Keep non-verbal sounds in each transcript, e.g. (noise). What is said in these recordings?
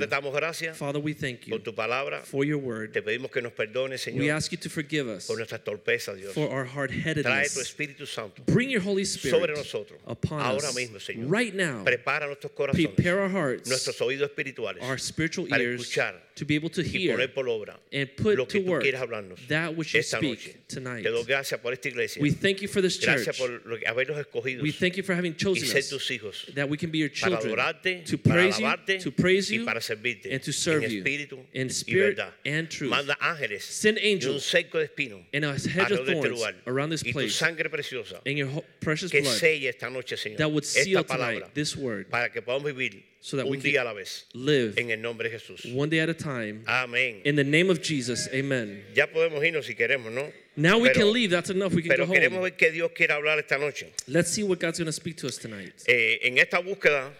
Padre, damos gracias Father, we thank you por tu palabra. for your word. Te pedimos que nos perdones, We ask you to forgive us por nuestras torpezas, Dios. for our hard Trae tu. Espíritu Santo Bring your Holy sobre Spirit nosotros. upon Ahora us mismo, Señor. right now. Prepara nuestros corazones, Prepare our hearts, nuestros oídos espirituales our spiritual para ears escuchar to be able to y hear poner por obra and put lo to que tú work quieres hablarnos that which you esta noche. speak tonight. Te doy gracias por esta iglesia. We thank you for this Gracias church. por lo que- habernos escogido We thank you for having y chosen ser us tus hijos that we can be your para children adorarte, to para praise you, alabarte to praise y you, para servirte and to serve en you in spirit and truth. Manda ángeles Send y un angels cerco de espinos and a hedge of este thorns lugar around this y tu place sangre preciosa and your precious que blood selle esta noche, Señor, that would seal esta palabra tonight this word para que podamos vivir so that we can día a la vez live en el nombre de Jesús. one day at a time. Amén. In the name of Jesus, amen. Ya podemos irnos si queremos, ¿no? Now we Pero- can leave. That's enough. We can Pero go queremos home. ver qué Dios quiere hablar esta noche. Let's see what God's going to speak to us tonight. Eh, en esta búsqueda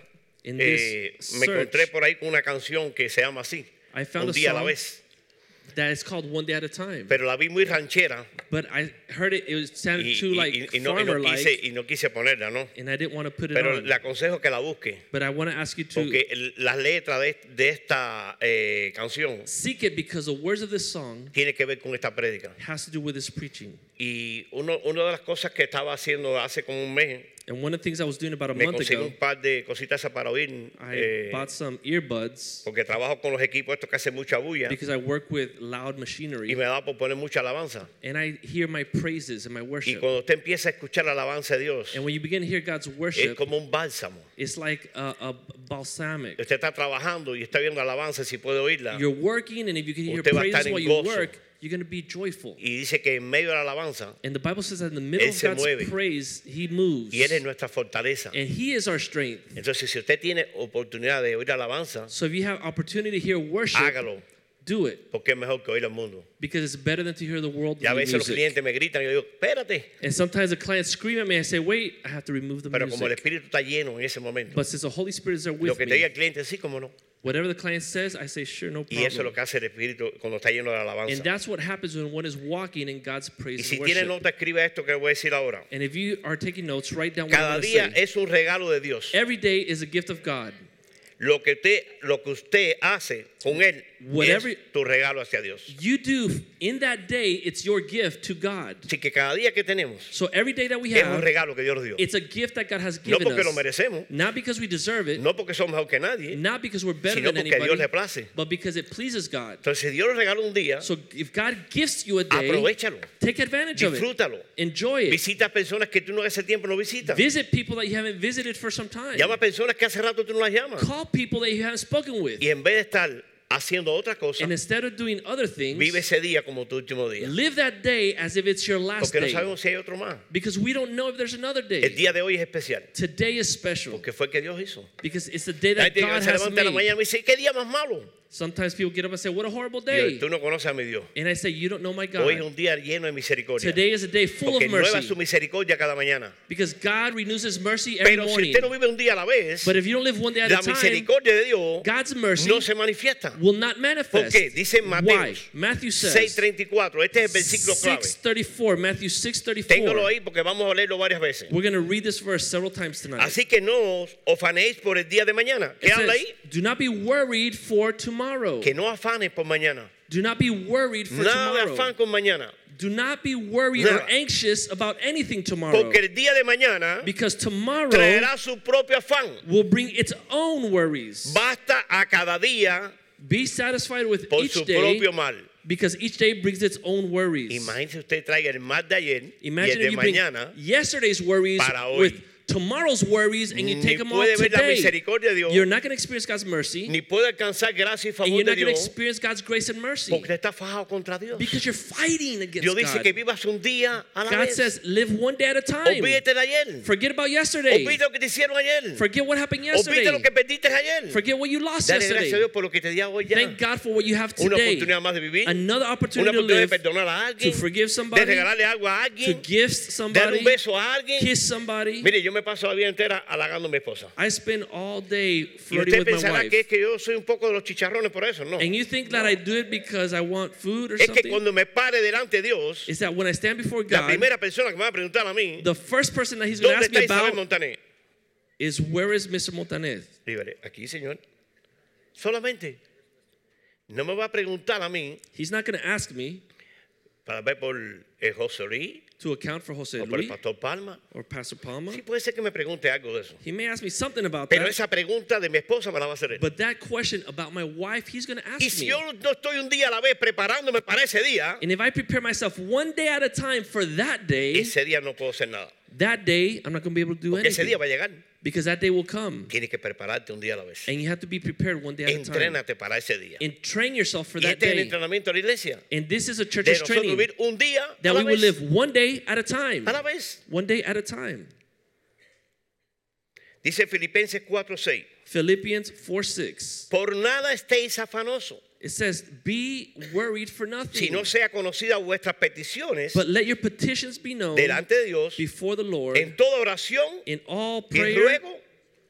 eh, me encontré por ahí con una canción que se llama así, I found un a día a la vez. that is called One Day at a Time. Pero la vi muy ranchera But I heard it, it was sounded y, too like y- y no, farmer quise, like, y no quise ponerla, ¿no? and I didn't want to put it Pero on. le aconsejo que la busque. But I want to ask you to Porque las letras de, de esta eh, canción seek it because the words of this song tiene que ver con esta prédica. has to do with this preaching. Y uno, una de las cosas que estaba haciendo hace como un mes, And one of the things I was doing about a me month conseguí ago, un par de cositas para oír. I eh, bought some earbuds porque trabajo con los equipos estos que hacen mucha bulla because I work with loud y machinery me da por poner mucha alabanza. and I hear my praises and my Y worship. cuando usted empieza a escuchar la alabanza de Dios, And when you begin to hear God's es worship, como un bálsamo. it's like a, a balsamic. Usted está trabajando y está viendo alabanza, si puede oírla. You're working, and if you can hear Usted va a estar praises en while you gozo. work, you're going to be joyful. Y dice que en medio de la alabanza, And the Bible says that in the middle Él of se God's mueve. praise, He moves. y Él es nuestra fortaleza. And He is our strength. Entonces, si usted tiene oportunidad de oír alabanza, So if you have opportunity to hear worship, hágalo, do it porque es mejor que oír al mundo. because it's better than to hear the world Y a veces los music. clientes me gritan y yo digo, espérate. And sometimes the clients scream at me. I say, "Wait, I have to remove the Pero como el music." Espíritu está lleno en ese momento, But since the Holy Spirit is there lo with que te diga me, el cliente, sí, como no. Whatever the client says, I say, "Sure, no problem. Y eso es lo que hace el Espíritu cuando está lleno de And alabanza. that's what happens when one is walking in God's Y praise si and tiene worship. nota, escribe esto que voy a decir ahora. And if you are taking notes, write down what Cada I'm going día say. es un regalo de Dios. Every day is a gift of God. Lo que usted, lo que usted hace con él Whatever- es tu regalo hacia Dios. You do in that day, it's your gift to God. Así que cada día que tenemos So every day that we es un have, regalo que Dios dio. it's a gift that God has No given porque lo merecemos, Not because we deserve it, no porque somos mejor que nadie, not because we're better sino than porque a Dios anybody, le place. but because it pleases God. Entonces, si Dios regala un día, So if God gifts you a day, aprovechalo, take advantage of it. Enjoy it. Visita personas que tú no hace tiempo no visitas. Visit people that you haven't visited for some time. Llama a personas que hace rato tú no las llamas. Call people that you haven't spoken with. Y en vez de estar haciendo otra cosa, And instead of doing other things, vive ese día como tu último día. live that day as if it's your last Porque no day. sabemos si hay otro más. Because we don't know if there's another El day. día de hoy es especial. Today is special Porque fue el que Dios hizo. because it's the day that God has en la made. mañana y dice, ¿qué día más malo? Sometimes people get up and say, What a horrible day. tú no conoces a mi Dios. And I say, You don't know my Hoy es God. un día lleno de misericordia. Today is a day full Porque of nueva su mercy misericordia cada mañana. because God renews His mercy every Pero si morning. usted no vive un día a la vez, But if you don't live one day at a time, misericordia de Dios God's mercy no se manifiesta. will not ¿Por manifest. qué? Dice Why? Matthew says, 6.34. Este es el versículo clave. 634, Matthew Téngalo 634. ahí porque vamos a leerlo varias veces. We're going to read this verse several times tonight. Así que no os afanéis por el día de mañana. ¿Qué habla ahí? Do not be worried for tomorrow. Que no afanes por mañana. Do not be worried for Nada de tomorrow. afán con mañana. Do not be worried or anxious about anything tomorrow. Porque el día de mañana Because tomorrow traerá su propio afán. will bring its own worries. Basta a cada día Be satisfied with por each su day propio mal. because each day brings its own worries. Imagínese usted traiga el mal de ayer y el Imagine de you bring yesterday's worries para hoy. with tomorrow's worries and you take them all puede ver la today. Dios. You're not going to experience God's mercy, Ni puede alcanzar gracia y and you're not going to experience God's grace and mercy porque está fajado contra Dios. because you're fighting against Dios dice God. que vivas un día a la God vez. says, live one day at a time. Olvídate de ayer. Forget about yesterday. Olvídate lo que te hicieron ayer. Forget what happened Olvídate yesterday. lo que perdiste ayer. Forget what you lost Dale gracias a yesterday. Dios por lo que te dio hoy ya. Thank God for what you have Una today. oportunidad más de vivir. Another Una opportunity to oportunidad de live, perdonar a to alguien. forgive De somebody, regalarle algo a to alguien. gift Darle somebody, un beso a alguien. kiss somebody. Mire, yo me paso la vida entera halagando a mi esposa. I spend all day Y flirting usted with my pensará wife. que es que yo soy un poco de los chicharrones por eso. No. And you think that I do it because I want food or Es que something? cuando me pare delante de Dios, Is that when I stand before la God, primera persona que me va a preguntar a mí, the first person that he's going to ¿dónde ask me about Montaner? is where is Mr. Montanez? Dígale, aquí, señor. Solamente. No me va a preguntar a mí He's not going to ask me para ver por el José Luis to account for Jose o por el Luis Pastor Palma. or Pastor Palma. Sí, puede ser que me pregunte algo de eso. He may ask me something about Pero that, esa pregunta de mi esposa me la va a hacer él. but that question about my wife, he's going to Y ask si me. yo no estoy un día a la vez preparándome para ese día, And if I prepare myself one day at a time for that day, ese día no puedo hacer nada. That day I'm not going to be able to do Porque ese anything día va a llegar. because that day will come. Tienes que prepararte un día a la vez. And you have to be prepared one day at a time. Entrénate para ese día. And train yourself for Y that este es el day. entrenamiento de la iglesia. And this is a church's training vivir un día a that la we will live one day at a time. A la vez. One day at a time. Dice Filipenses 4:6. Philippians 4 6. Por nada estéis afanosos, It says, Be worried for si nothing, no sea conocida vuestras peticiones but let your petitions be known delante de Dios before the Lord en toda oración in all y prayer ruego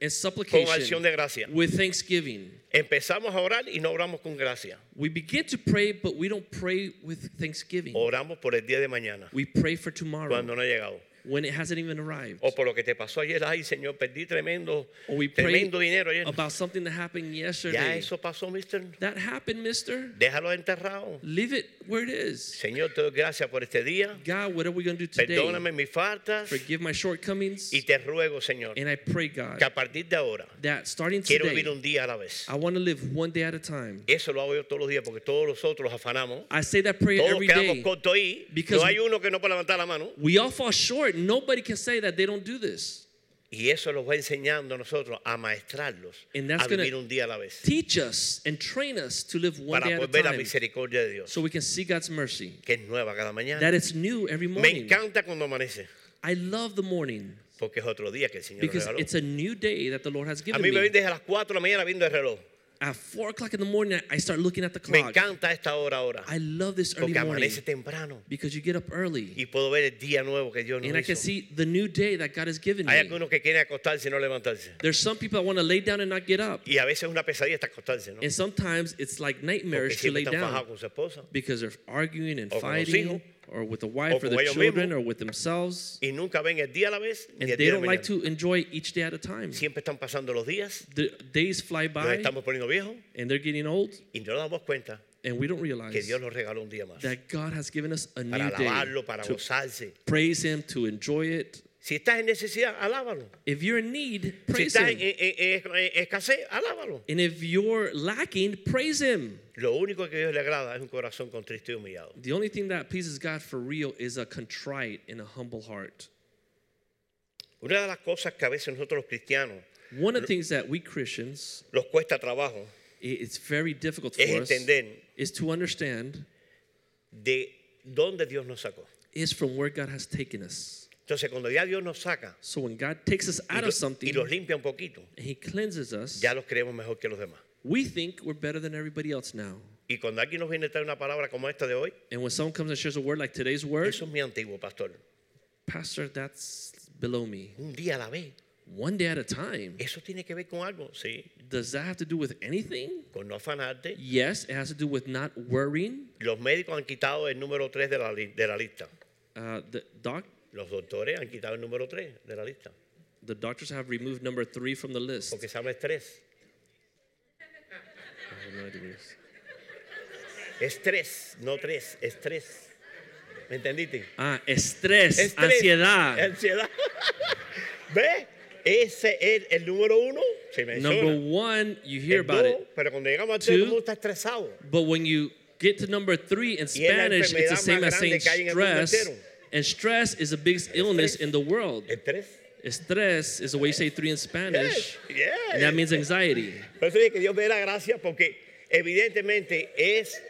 and con acción supplication de gracia. with thanksgiving. Empezamos a orar y no oramos con gracia. We begin to pray, but we don't pray with thanksgiving. Oramos por el día de mañana, We pray for tomorrow cuando no ha llegado. When it hasn't even arrived. O por lo que te pasó ayer, ay Señor, perdí tremendo, tremendo dinero ayer. about something that happened Ya yesterday. eso pasó, mister. That happened, mister. Déjalo enterrado. Leave it where it is. Señor, te doy gracias por este día. God, what are we going to do today? Perdóname mis faltas Forgive my shortcomings. y te ruego, Señor, And I pray, God, que a partir de ahora that starting quiero today, vivir un día a la vez. I want to live one day at a time. Eso lo hago yo todos los días porque todos nosotros afanamos. I say that prayer Todos every quedamos day. cortos ahí. Because- No hay uno que no pueda levantar la mano. We all fall short. Nobody can say that they don't do this. Y eso los va enseñando a nosotros a maestrarlos And that's a gonna vivir un día a la vez. Teach us and train us to live one Para day at a poder ver la time misericordia de Dios, so we can see God's mercy. que es nueva cada mañana. That it's new every Me morning. encanta cuando amanece, I love the morning porque es otro día que el Señor nos because regaló. it's a new day that the Lord has A given mí me me. desde las 4 de la mañana viendo el reloj. At 4 o'clock in the morning, I start looking at the Me clock. encanta esta hora ahora, I love this early porque morning amanece temprano because you get up early y puedo ver el día nuevo que Dios nos and I can hizo. see the new day that God has given Hay me. algunos que quieren acostarse y no levantarse. There's some people that want to lay down and not get up. Y a veces es una pesadilla hasta acostarse, ¿no? And sometimes it's like Porque nightmarish to siempre lay están fajados down con su esposa. because they're arguing and O con los fighting hijos, or with the wife or the children mismos. or with themselves. Y nunca ven el día a la vez And they don't like mañana. to enjoy each day at a time. Siempre están pasando los días, The days fly by estamos poniendo viejos and they're getting old y no nos damos cuenta and we don't que realize Dios nos regaló un día más. that God has given us a new day alabarlo, para to gozarse. praise Him, to enjoy it. Si estás en necesidad, alábalo. If you're in need, Si praise estás en, Him. en- en- en escasez, alábalo. And if you're lacking, praise Him. Lo único que a Dios le agrada es un corazón contristo y humillado. The only thing that pleases God for real is a contrite and a humble heart. Una de las cosas que a veces nosotros los cristianos One of the things that we Christians, los cuesta trabajo it's very difficult es for us, entender is to understand de dónde Dios nos sacó. is from where God has taken us. Entonces, cuando ya Dios nos saca So when God takes us y, out lo- of something y los limpia un poquito, and He cleanses us, ya los creemos mejor que los demás. We think we're better than everybody else now. Y cuando alguien nos viene a traer una palabra como esta de hoy, And when someone comes and shares a word like today's word, eso es mi antiguo pastor. Pastor, that's below me. Un día a la vez. One day at a time. Eso tiene que ver con algo, sí. Does that have to do with anything? Con no afanarte. Yes, it has to do with not worrying. Los médicos han quitado el número 3 de la, de la lista. Uh, the doc, Los doctores han quitado el número 3 de la lista. the doctors have removed number three from the list. Porque se llama estrés. No. Estrés, no tres, estrés. ¿Me entendiste? Ah, estrés, Estrés, ansiedad. Ansiedad. (laughs) ¿Ve? Ese es el número uno. Se menciona. Number one, you hear El about dos, it. Pero cuando llegamos al tres, todo está estresado. But when you get to number three in Spanish, it's the same as saying stress. And stress is the biggest illness in the world. Estrés. Estrés is the way you say three in Spanish, Yes, yes. and that means anxiety. Por eso dije que Dios me dé la gracia porque evidentemente es,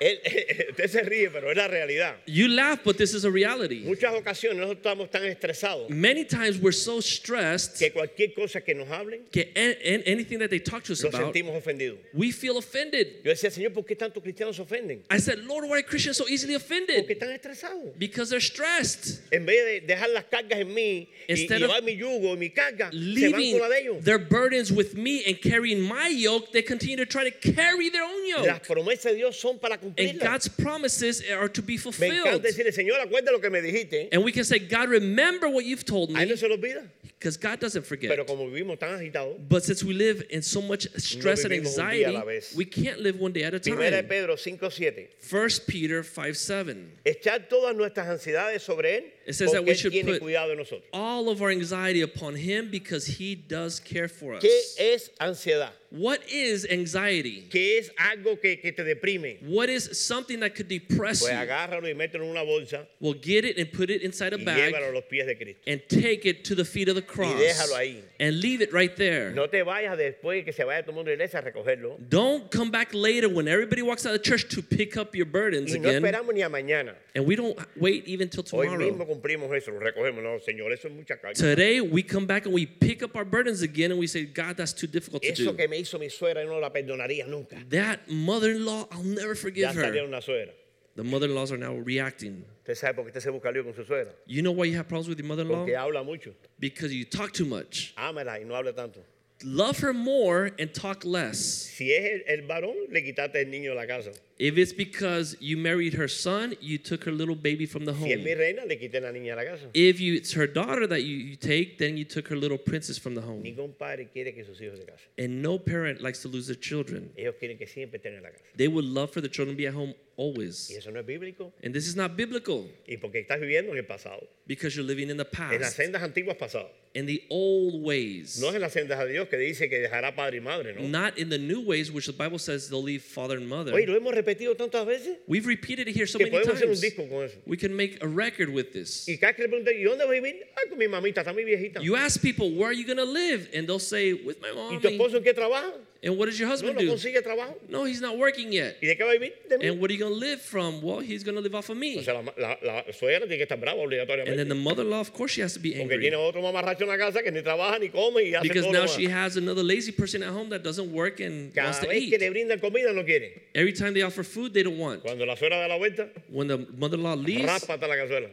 (laughs) usted se ríe, pero es la realidad. You laugh, but this is a reality. Muchas ocasiones nosotros estamos tan estresados Many times we're so stressed que cualquier cosa que nos hablen que an- an- anything that they talk to us about, sentimos ofendidos. we feel offended. Yo decía, Señor, ¿por qué tantos cristianos ofenden? I said, Lord, why are Christians so easily Porque offended? están estresados. Because they're stressed. En vez de dejar las cargas en mí y, y Instead of llevar mi yugo y mi carga, se van Leaving con la de ellos. their burdens with me and carrying my yoke, they continue to try to carry their own Las yoke. promesas de Dios son para And cumplirlas. God's promises are to be Me fulfilled. encanta decirle, Señor, lo que me dijiste. And we can say, God, remember what you've told A él me, no se lo olvida. because God doesn't forget. Pero como vivimos tan agitados, But since we live in so much stress and vivimos un día a anxiety, la vez. we can't live one day at a Primera de time. Pedro 5.7. 1 Peter 5 7. Echar todas nuestras ansiedades sobre Él It says that we should put- cuidado de nosotros. All of our anxiety upon Him because He does care for us. ¿Qué es ansiedad? What is anxiety? ¿Qué es algo que, que te deprime? What is something that could depress Pues you? agárralo y mételo en una bolsa Well, get it and put it inside a y bag llévalo a los pies de Cristo. and take it to the feet of the cross déjalo ahí. and leave it right there. No te vayas después que se vaya todo el mundo a iglesia a recogerlo. Don't come back later when everybody walks out of church to pick up your burdens Y no again. esperamos ni a mañana. And we don't wait even till Hoy mismo tomorrow. cumplimos eso, lo recogemos. No, Señor, eso es mucha carga. Today we come back and we pick up our burdens again and we say, God, that's too difficult to Eso do. que me hizo mi suegra, yo no la perdonaría nunca. That mother-in-law, I'll never Ya forgive her. una suegra. The mother-in-laws are now reacting. Usted sabe por qué usted se busca lío con su suegra. You know why you have problems with your mother-in-law? Porque habla mucho. Because you talk too much. Ámela y no hable tanto. Love her more and talk less. Si es el, el varón, le quitaste el niño de la casa. If it's because you married her son, you took her little baby from the Si es home. mi reina, le quité la niña de la casa. If you, it's her daughter that you, you take, then you took her little princess from the home. Ningún padre quiere que sus hijos de casa. And no parent likes to lose their children. Ellos quieren que siempre estén en la casa. They would love for the children to be at home always. Y eso no es bíblico. And this is not biblical Y porque estás viviendo en el pasado. because you're living in the En las past, sendas antiguas pasado. in the old ways, No es en las sendas de Dios que dice que dejará padre y madre, ¿no? not in the new ways, which the Bible says they'll leave father and mother. Oye, lo hemos repetido tantas veces We've repeated it here so que many podemos hacer un times. disco con eso. We can make a record with this. Y cada que le preguntan, ¿y dónde vas a vivir? Ah, con mi mamita, está muy viejita. You ask people, where are you going to live? And they'll say, with my ¿Y tu mom. esposo en qué trabaja? And what does your husband no do? consigue trabajo. No, he's not working yet. ¿Y de qué va a vivir? De mí. And what are you going to live from? Well, he's going to live off of O me. sea, la, la, la suegra tiene que estar brava And then the mother-in-law, of course, she has to be Porque angry. tiene otro mamarracho en la casa que ni trabaja ni come y hace Because todo now she has another lazy person at home that doesn't work and wants to vez que eat. le brindan comida no quiere. Every time they offer food, they don't want. Cuando la suegra da la vuelta, When the mother-in-law leaves, la cazuela.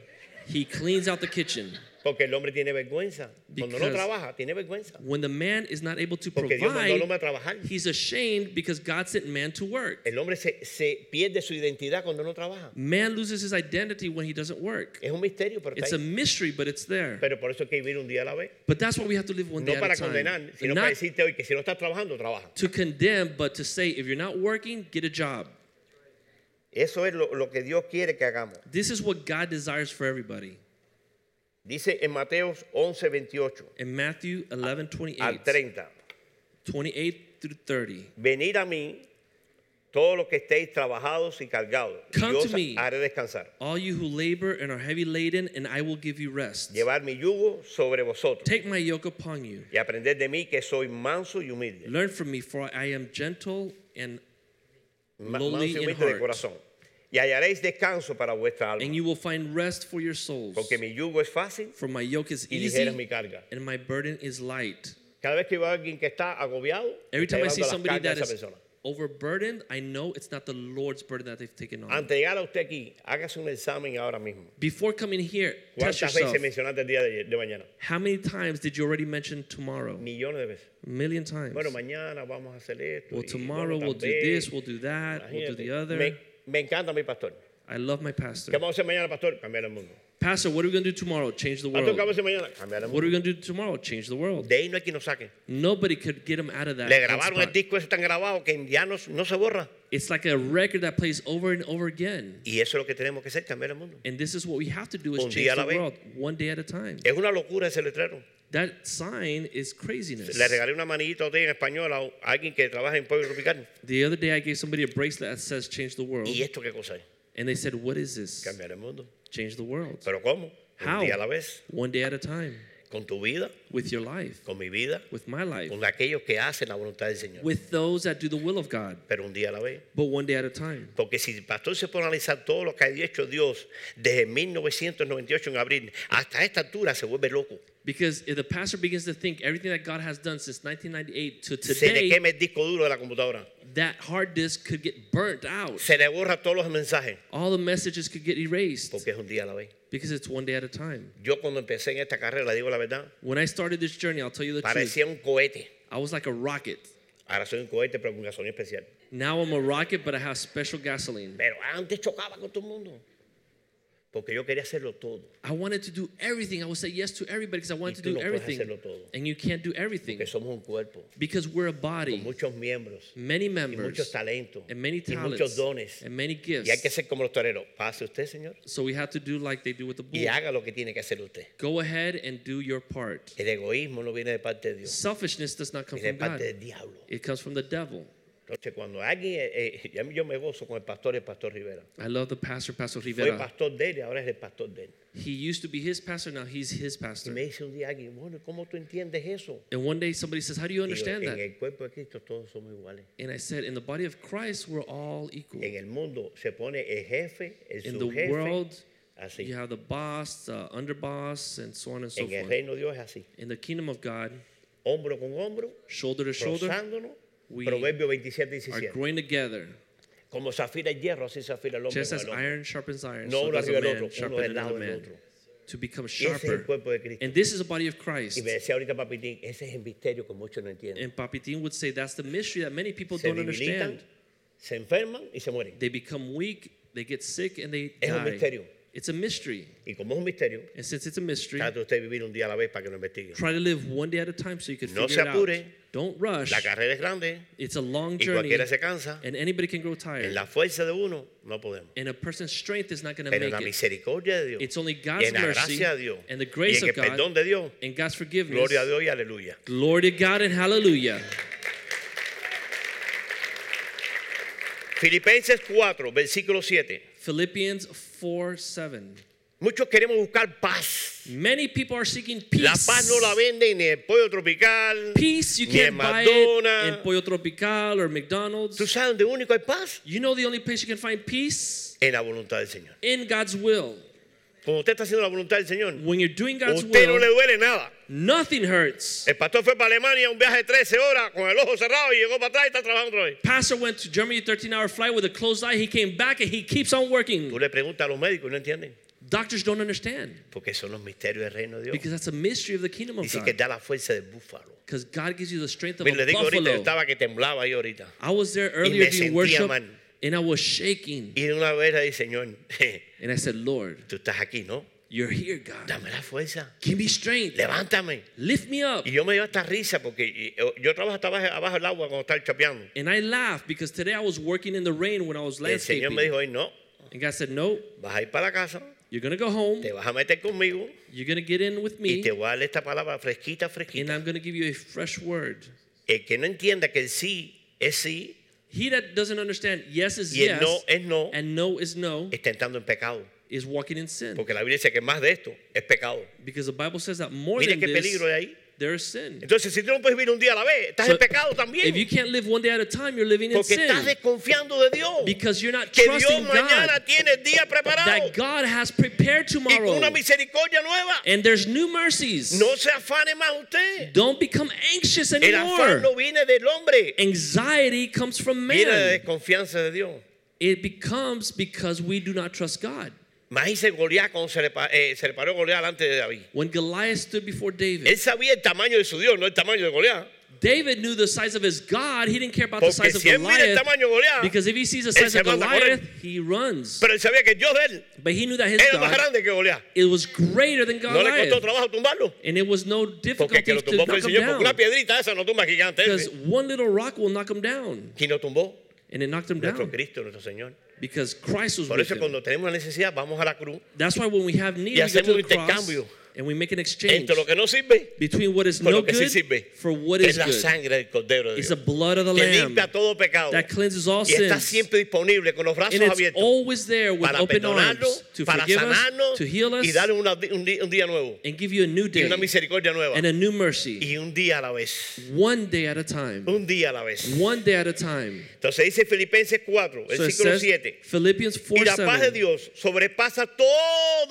he cleans out the kitchen. Porque el hombre tiene vergüenza. Cuando no trabaja, tiene vergüenza. When the man is not able to Porque Dios mandó al hombre a trabajar. he's ashamed because God sent man to work. El hombre se, se pierde su identidad cuando no trabaja. Man loses his identity when he doesn't work. Es un misterio, pero está It's a mystery, but it's there. Pero por eso hay que vivir un día a la vez. But that's why we have to live one No day para at a condenar, time. sino para Not decirte hoy que si no estás trabajando, trabaja. to condemn, but to say, if you're not working, get a job. Eso es lo, lo que Dios quiere que hagamos. This is what God desires for everybody. Dice en Mateo 11, 28 In Matthew 11, al 28, 30. 28 through 30. Venid a mí todos los que estéis trabajados y cargados. y Come yo to me. haré descansar. All you who labor and are heavy laden, and I will give you rest. Llevar mi yugo sobre vosotros Take my yoke upon you. y aprended de mí que soy manso y humilde. Learn from me, for I am gentle and lowly manso y in humilde de heart. corazón. Y hallaréis descanso para vuestra alma. and you will find rest for your souls. Porque mi yugo es fácil For my yoke is y ligera es mi easy, carga. and my burden is light. Cada vez que veo a alguien que está agobiado, Every time I see somebody that is persona. overburdened, I know it's not the Lord's burden that they've taken on. Antes de llegar a usted aquí, hágase un examen ahora mismo. Before coming here, test ¿Cuántas yourself. veces mencionaste el día de, de mañana? How many times did you already mention tomorrow? Millones de veces. A million times. Bueno, mañana vamos a hacer esto. Well, y, tomorrow bueno, we'll do this, we'll do that, we'll do Imagínate. the other. Me, me encanta mi pastor. I love my ¿Qué pastor. vamos a hacer mañana, pastor? Cambiar el mundo. Pastor, what are we going to do tomorrow? Change the Pastor, ¿qué world. vamos a hacer mañana? Cambiar el What are we going to do tomorrow? Change the world. De ahí no hay quien nos saque. Nobody could get him out of that. Le grabaron el spot. disco ese tan grabado que ya no, no se borra. It's like a record that plays over and over again. Y eso es lo que tenemos que hacer, cambiar el mundo. And this is what we have to do is Un change día a the vez. world one day at a time. Es una locura ese letrero. That sign is craziness. Le regalé una manillita a usted en español a alguien que trabaja en Pueblo Tropical. The other day I gave somebody a bracelet that says change the world. ¿Y esto qué cosa es? And they said, What is this? Cambiar el mundo. Change the world. ¿Pero cómo? Un How? día a la vez. One day at a time. Con tu vida, with your life, con mi vida, with my life, con aquellos que hacen la voluntad del Señor. with those that do the will of God, Pero un día a la vez. but one day at a time. Porque si el pastor se pone a analizar todo lo que ha hecho Dios desde 1998 en abril hasta esta altura, se vuelve loco. Because if the pastor begins to think everything that God has done since 1998 to Se le today, quema el disco duro de la computadora. That hard disk could get burnt out. Se le borra todos los mensajes. All the messages could get erased Porque es un día a la vez. because it's one day at a time. Yo cuando empecé en esta carrera, digo la verdad, When I started this journey, I'll tell you the truth, parecía un cohete. I was like a rocket. Ahora soy un cohete, pero con gasolina especial. Now I'm a rocket, but I have special gasoline. Pero antes chocaba con todo el mundo. Porque yo quería hacerlo todo. I wanted to do everything. I would say yes to everybody because I wanted Y to do no puedes everything. hacerlo todo. And you can't do everything somos un cuerpo because we're a con body, muchos miembros many y muchos members, talentos and many y muchos talents, dones. and many gifts. Y hay que ser como los toreros. Pase usted, Señor, So we have to do like they do with the bull. y haga lo que tiene que hacer usted. Go ahead and do your part. El egoísmo no viene de parte de Dios, Selfishness does not come viene de from God. parte del diablo. It comes from the devil. Cuando alguien, eh, eh, (laughs) yo me gozo con el pastor el pastor Rivera. I love the pastor, Pastor Fue Rivera. pastor de él y ahora es el pastor de él. He used to be his pastor, now he's his Y pastor. me dice un día alguien, bueno, ¿cómo tú entiendes eso? And one day somebody says, How do you Digo, understand en that? el cuerpo de Cristo todos somos iguales. And I said, In the body of Christ, we're all equal. En el mundo se pone el jefe, el In the subjefe, world, así. you have the boss, the underboss, and so on and so En el forth. reino de Dios es así. In the kingdom of God, Hombro con hombro, shoulder to shoulder, rozándonos. We Proverbio 27, are growing together. Como afila el hierro, así se afila el hombre Just as iron sharpens iron, No so does a man sharpen another man to become Y ese es el sharper. And this is the body of Christ. Y me decía ahorita Papitín, ese es el misterio que muchos no entienden. And Papitin would say that's the mystery that many people Se don't understand. se enferman y se mueren. They become weak, they get sick, and they Es un die. misterio. It's a mystery. Y como es un misterio, And since it's a mystery, trate usted de vivir un día a la vez para que lo investigue. try to live one day at a time so you can No figure se it apure. out. Don't rush. La carrera es grande It's a long y journey, cualquiera se cansa. and anybody can grow En tired. la fuerza de uno no podemos. And a person's strength is not going to Pero en make la it. misericordia de Dios, It's only y God's en la mercy gracia de Dios, and the y grace en el of God perdón de Dios, and God's forgiveness. gloria a Dios y aleluya. Glory to God and hallelujah. Filipenses 4, versículo 7. Philippians 4 7. Muchos queremos buscar paz. Many people are seeking peace. La paz no la venden ni en pollo tropical, Peace, you ni en it in McDonald's. Pollo Tropical or McDonald's. ¿Tú sabes dónde único hay paz? You know the only place you can find peace? En la voluntad del Señor. In God's will. Cuando usted está haciendo la voluntad del Señor, When you're doing God's usted no will, le duele nada. nothing hurts. El pastor fue para Alemania un viaje de 13 horas con el ojo cerrado y llegó para atrás y está trabajando otra vez. Pastor went to Germany, 13 hour flight with a closed eye. He came back and he keeps on Tú working. le preguntas a los médicos y no entienden. Doctors don't understand Porque son los misterios del reino de Dios. because that's a mystery of the kingdom of Dice que God. da la fuerza del búfalo. Because God gives you the strength of le a digo ahorita, yo buffalo. estaba que temblaba ahí ahorita. I was there earlier me doing worship mal. and I was shaking. Y una vez le dije, Señor, (laughs) And I said, Lord, tú estás aquí, ¿no? you're here, God. Dame la fuerza. Give me strength. Levántame. Lift me up. Y yo me dio esta risa porque yo, yo trabajo hasta abajo, abajo del agua cuando está chapeando. And I laughed because today I was working in the rain when I was Y el Señor landscaping. me dijo, hoy no, And God said, No, vas a ir para la casa, you're going to go home. te vas a meter conmigo You're going to get in with y me. te voy a dar esta palabra fresquita, And fresquita. I'm going to give you a fresh word. El que no entienda que el sí es sí He that doesn't understand yes is y el yes no es no, and no is no está entrando en pecado. is walking in sin. Porque la Biblia dice que más de esto es pecado. Because the Bible says that more Mire than qué this, peligro hay ahí. There is sin. Entonces, si tú no puedes vivir un día a la vez, estás So, en pecado If you can't live one day at a time, you're living in Porque estás sin. desconfiando de Dios. Because you're not Que Dios trusting mañana God. tiene el día preparado That God has prepared y con tomorrow. una misericordia nueva. And there's new mercies. No se afane más usted. Don't become anxious El afán anymore. no viene del hombre, Anxiety comes from viene de man. desconfianza de Dios. It becomes because we do not trust God. Goliat cuando se le, pa- eh, se le paró Goliat delante de David. When Goliath stood before David, Él sabía el tamaño de su Dios, no el tamaño de Goliat. David knew the size of his God. He didn't care about the Porque size of si el Goliath. tamaño de Goliat, Because if he sees the size of. Goliath, he runs. Pero él sabía que el Dios de él But he knew that his God, Goliat. it was greater than No le costó Goliath. trabajo tumbarlo. And it was no difficulty to knock him Señor. Porque una down. piedrita esa no tumba gigante. Because one little rock will knock him down. ¿Quién lo tumbó? And it knocked him Nuestro down. Cristo, nuestro Señor. Because Christ was Por with eso him. cuando tenemos una necesidad, vamos a la cruz That's why when we have need, y we go to hacemos un the cross intercambio. And we make an exchange entre lo que no sirve between what is con no lo que sí good sirve. for what es is la good. sangre del Cordero de It's Dios. the blood of the que Lamb limpia todo pecado. that cleanses all y está sins. siempre disponible con los brazos And it's abiertos always there with para open perdonarnos, arms to para forgive us, sanarnos to heal us, y darle una- un, día, un día nuevo and give you a new y day una misericordia nueva and a new mercy. y un día a la vez. One day at a time. Un día a la vez. One day at a time. Entonces dice Filipenses 4, So it versículo says, 7. Philippians Y 4 la paz de 7. Dios sobrepasa todo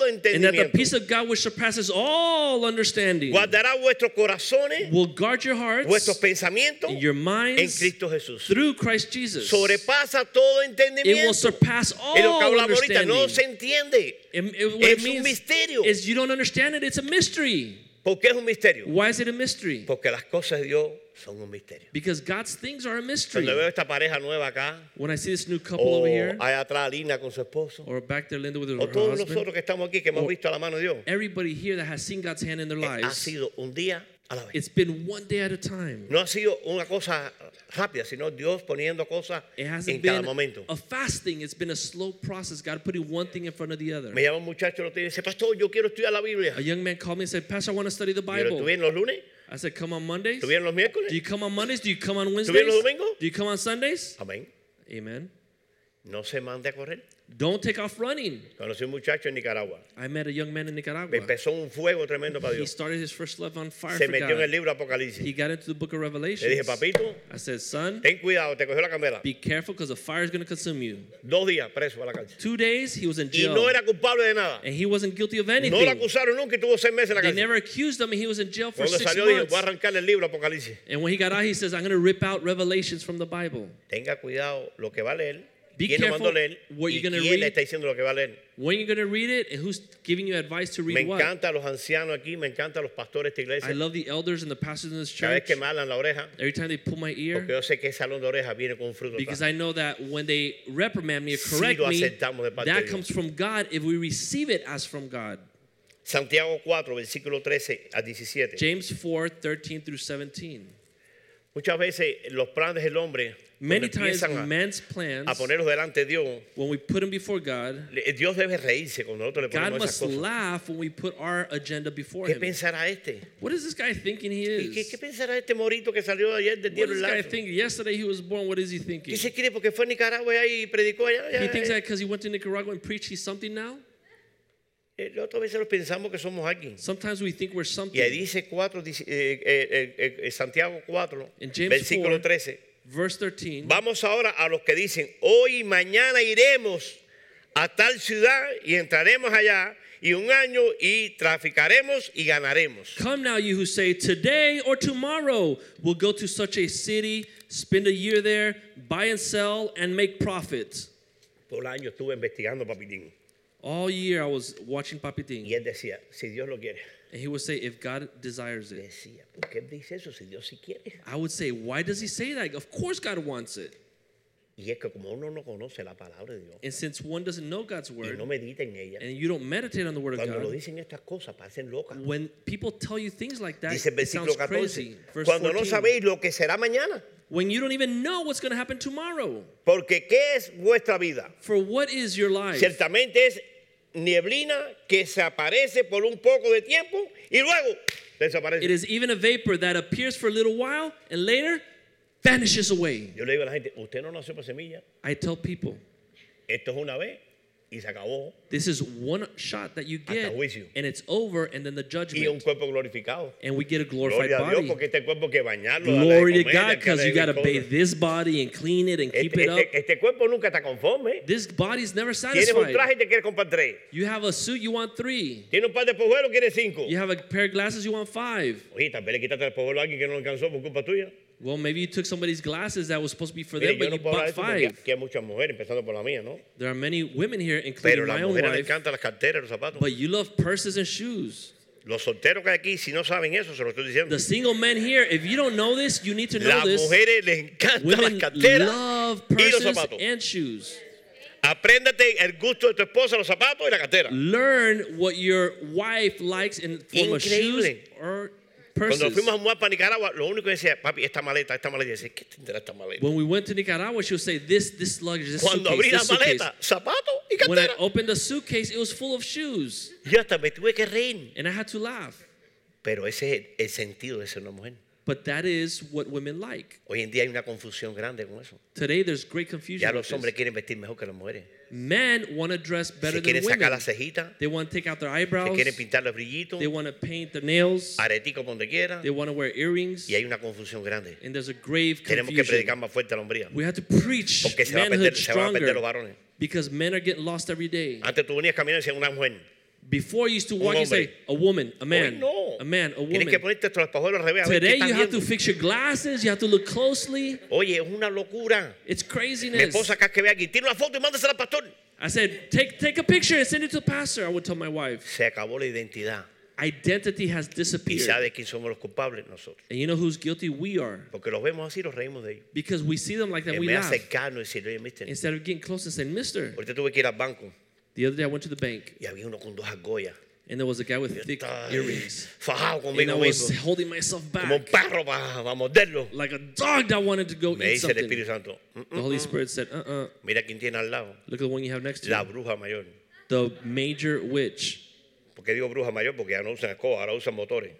And that the entendimiento. peace of God, which surpasses all understanding, Guardará vuestros corazones, will guard your vuestros hearts pensamientos and your en minds Cristo Jesús. through Christ Jesus. Sobrepasa todo It will entendimiento. surpass Y lo que all hablamos ahorita no understanding. se entiende. It- it- Es un means misterio. is you don't understand it. It's a mystery. ¿Por qué es un misterio? Why is it a mystery? Porque las cosas de Dios son un misterio. Because God's things are a mystery. Cuando veo esta pareja nueva acá, When I see this new couple o over here, allá atrás Lina con su esposo, or back there Linda with her o todos husband, nosotros que estamos aquí que hemos visto la mano de Dios, everybody here that has seen God's hand in their ha lives, sido un día a la vez. it's been one day at a time. No ha sido una cosa rápida, sino Dios poniendo cosas It en cada momento. a fasting. It's been a slow process. God putting one thing in front of the other. Me llama un muchacho el otro día y dice, Pastor, yo quiero estudiar la Biblia. A young man called me and said, Pastor, I want to study the Bible. estuve los lunes, I said, Come on Mondays. los miércoles. Do you come on Mondays? Do you come on Wednesdays? los domingos? Do you come on Sundays? Amén. Amen. No se mande a correr. Don't take off running. Conocí un muchacho en Nicaragua. I met a young man in Nicaragua. Empezó un fuego tremendo para He Dios. started his first love on fire Se metió en el libro Apocalipsis. He got into the book of Le Revelation. dije, papito, I said, Son, ten cuidado, te cogió la candela. be careful because the fire is going to consume you. Dos días preso a la cárcel. Two days, he was in Y jail. no era culpable de nada. And he wasn't guilty of No lo anything. acusaron nunca y tuvo seis meses en la They cárcel. never accused him, and he was in jail for Cuando six salió dijo, voy a arrancar el libro Apocalipsis. And when he got out, he says, I'm going to rip out revelations from the Bible. Tenga cuidado lo que va a leer. Be ¿Quién lo a careful leer? what ¿Y you're gonna quién le read. está diciendo lo que va a leer? When you're going to read it, and who's giving you advice to Me read what? encantan los ancianos aquí, me encantan los pastores de esta I iglesia. love the elders and the pastors in this Cada vez church. que me hablan la oreja, Every time they pull my porque ear, yo sé que salón de orejas viene con un fruto. because atrás. I know that when they reprimand me or Sí correct lo me, aceptamos de parte de that Dios. comes from God if we receive it as from God. Santiago 4, versículo 13 a 17. James 4 13 through 17. Muchas veces los planes del hombre, Many cuando times, a, men's plans, a ponerlos delante de Dios, when we put them before God, Dios debe reírse cuando nosotros le God ponemos esas must cosas. laugh when we put our agenda before ¿Qué Him. pensará este? What is this guy thinking he ¿Y ¿Qué, is? qué pensará este morito que salió ayer del What diablo does this guy think? Yesterday he was born. What is he thinking? ¿Qué se cree porque fue a Nicaragua y predicó allá? He thinks eh? that because he went to Nicaragua and preached, he's something now? Eh, Otras veces pensamos que somos alguien. Sometimes we think we're Y ahí something. dice 4, dice, eh, eh, eh, eh, Santiago 4, In James versículo 4, 13. Verse 13. Vamos ahora a los que dicen, hoy y mañana iremos a tal ciudad y entraremos allá y un año y traficaremos y ganaremos. Come now, you who say, Today or tomorrow we'll go to such a city, spend a year there, buy and sell, and make profit. Todo el año estuve investigando Papitín All year I was watching Papitín, y él decía, si Dios lo quiere. and he would say, If God desires it. Decía, ¿por qué dice eso si Dios sí quiere? I would say, Why does he say that? Of course God wants it. Y es que como uno no conoce la palabra de Dios And since one doesn't know God's y word, no medita en ella, and you don't meditate on the word of cuando lo God, dicen estas cosas parecen locas. when people tell you things like that, Dice el it sounds versículo crazy. Verse cuando no 14. sabéis lo que será mañana. When you don't even know what's going to happen tomorrow. Porque ¿qué es vuestra vida? For what is your life? Ciertamente es nieblina que se aparece por un poco de tiempo y luego desaparece. It is even a vapor that appears for a little while and later vanishes away. Yo le digo a la gente, usted no nació por semilla, I tell people, esto es una vez y se acabó. this is one shot that you get juicio. and it's over and then the Y un judgment. cuerpo glorificado. And we get a glorified Gloria a Dios, body. porque este cuerpo hay que bañarlo. darle de Glory to comer, God darle because you de got to bathe this body and clean it and keep Este, it up. este- este cuerpo nunca está conforme. This body's never Tienes un satisfied. traje y te quieres comprar tres. You have a suit, you want three. Tienes un par de pojuelos, quieres cinco. You have a pair of glasses, you want five. Oye, tal vez le quitaste el pojuelo a alguien que no alcanzó por culpa tuya. Well, maybe you took somebody's glasses that was supposed to be for Mire, them, yo but no you puedo hablar bought de eso porque five. aquí hay muchas mujeres, empezando por la mía, ¿no? There are many women here, Pero including a my own mujeres les wife, encantan las carteras, los zapatos. but you love purses and shoes. Los solteros que hay aquí, si no saben eso, se lo estoy diciendo. The single men here, if you don't know this, you need to know Las this. mujeres les encantan las Women carteras love y los purses zapatos. and shoes. Apréndate el gusto de tu esposa, los zapatos y la cartera. Learn what your wife likes in form of shoes Increíble. or Cuando fuimos a para Nicaragua, lo único que decía, papi, esta maleta, esta maleta, y decía, ¿qué tendrá esta maleta? When we went to Nicaragua, she would say, "This, this luggage, this Cuando abrí suitcase, la this suitcase." maleta, zapatos y When I cartera. opened the suitcase, it was full of shoes, Yo hasta me tuve que reír. and I had to laugh. Pero ese es el sentido de ser una mujer. But that is what women like. Hoy en día hay una confusión grande con eso. Today, there's great confusion. Ya los this. hombres quieren vestir mejor que las mujeres. Men want to dress better Se than sacar women. las cejitas, They want to take out their se eyebrows. quieren pintar los brillitos, They want to paint their nails. areticos por donde quiera. They want to wear earrings. Y hay una confusión grande. And there's a grave Tenemos que confusion. predicar más fuerte la hombría. We have to preach Porque se, va a manhood perder, se van a perder los stronger varones. because men are getting lost every day. Antes tú venías caminando y decías una mujer. Before you used to walk, you say a woman, a man, no. a man, a Tienes que woman. ponerte al revés. A ver qué Today you have to fix your glasses. You have to look closely. Oye, es una locura. It's Mi craziness. esposa acá que ve aquí, una foto y mándasela al pastor. I said, take take a picture and send it to the pastor. I would tell my wife. Se acabó la identidad. Identity has ¿Y disappeared. sabe quién somos los culpables? Nosotros. And you know who's guilty? We are. Porque los vemos así, los reímos de ellos. Because we see them like that, En we vez laugh. acercarnos y decir, oye, mister, Instead of getting close and saying, Mister. ahorita tuve que ir al banco The other day I went to the bank y había uno con dos argollas. and there was a guy with thick earrings. Fajado And I was mismo. holding myself Como un back perro para morderlo. like a dog that wanted to go Me eat dice el. Espíritu Santo, "Mm, The Holy Spirit said, uh uh mira quién tiene al lado. Look at the one you have next to La you. bruja mayor. The major witch. ¿Por qué digo bruja mayor? Porque ya no usan escoba, ahora usan motores.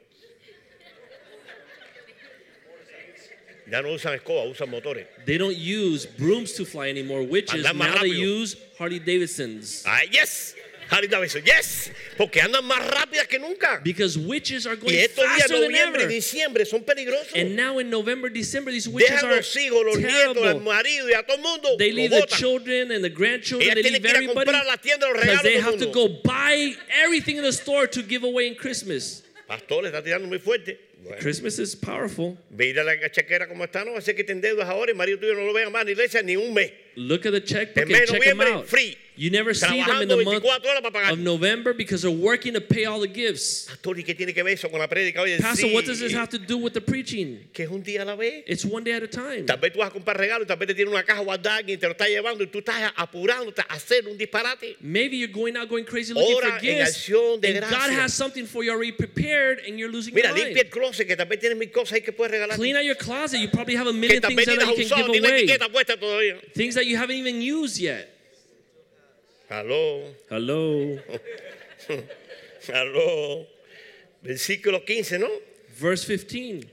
Ya no usan escoba, usan motores. They don't use brooms to fly anymore. Witches, Andan más now they rápido. use Harley Davidsons. ¡Ay, yes! Harry Davidson, yes! Porque andan más rápidas que nunca. Because witches are going Y estos días, faster than noviembre y ever. diciembre, son peligrosos. And now in November, December, these witches Dejan are los hijos, los nietos, terrible. marido y a todo el mundo. They lo leave the botan. children and the grandchildren. Ellas They tienen leave que ir a everybody comprar a la tienda los because regalos they have to mundo. go buy everything in the store to give away in Christmas. Pastor, le está tirando muy fuerte. Bueno, Christmas is powerful. mira la chequera como está, no va a ser que te endeudas ahora y marido tuyo no lo vea más en la iglesia ni un mes. Look at the checkbook En and check them out. free. You never see them in the month 24 horas para pagar. of November because they're working to pay all the gifts. Pastor, ¿y qué tiene que ver eso con la prédica hoy? Pastor, Sí, what does this have to do with the preaching? Que es un día a la vez. It's one day at a time. Tal vez tú vas a comprar regalos, tal vez te tiene una caja guardada y te lo está llevando y tú estás apurándote a hacer un disparate. Maybe you're going out going crazy looking Ora for gifts. acción de And God has something for you already prepared and you're losing Mira, your limpia el mind. closet que tal vez tienes mil cosas ahí que puedes regalar. Clean out your closet. You probably have a million things vez there ni las that you can give away. Things that you haven't even used yet. Aló, Hello. (laughs) aló. Versículo 15, ¿no? Verse 15.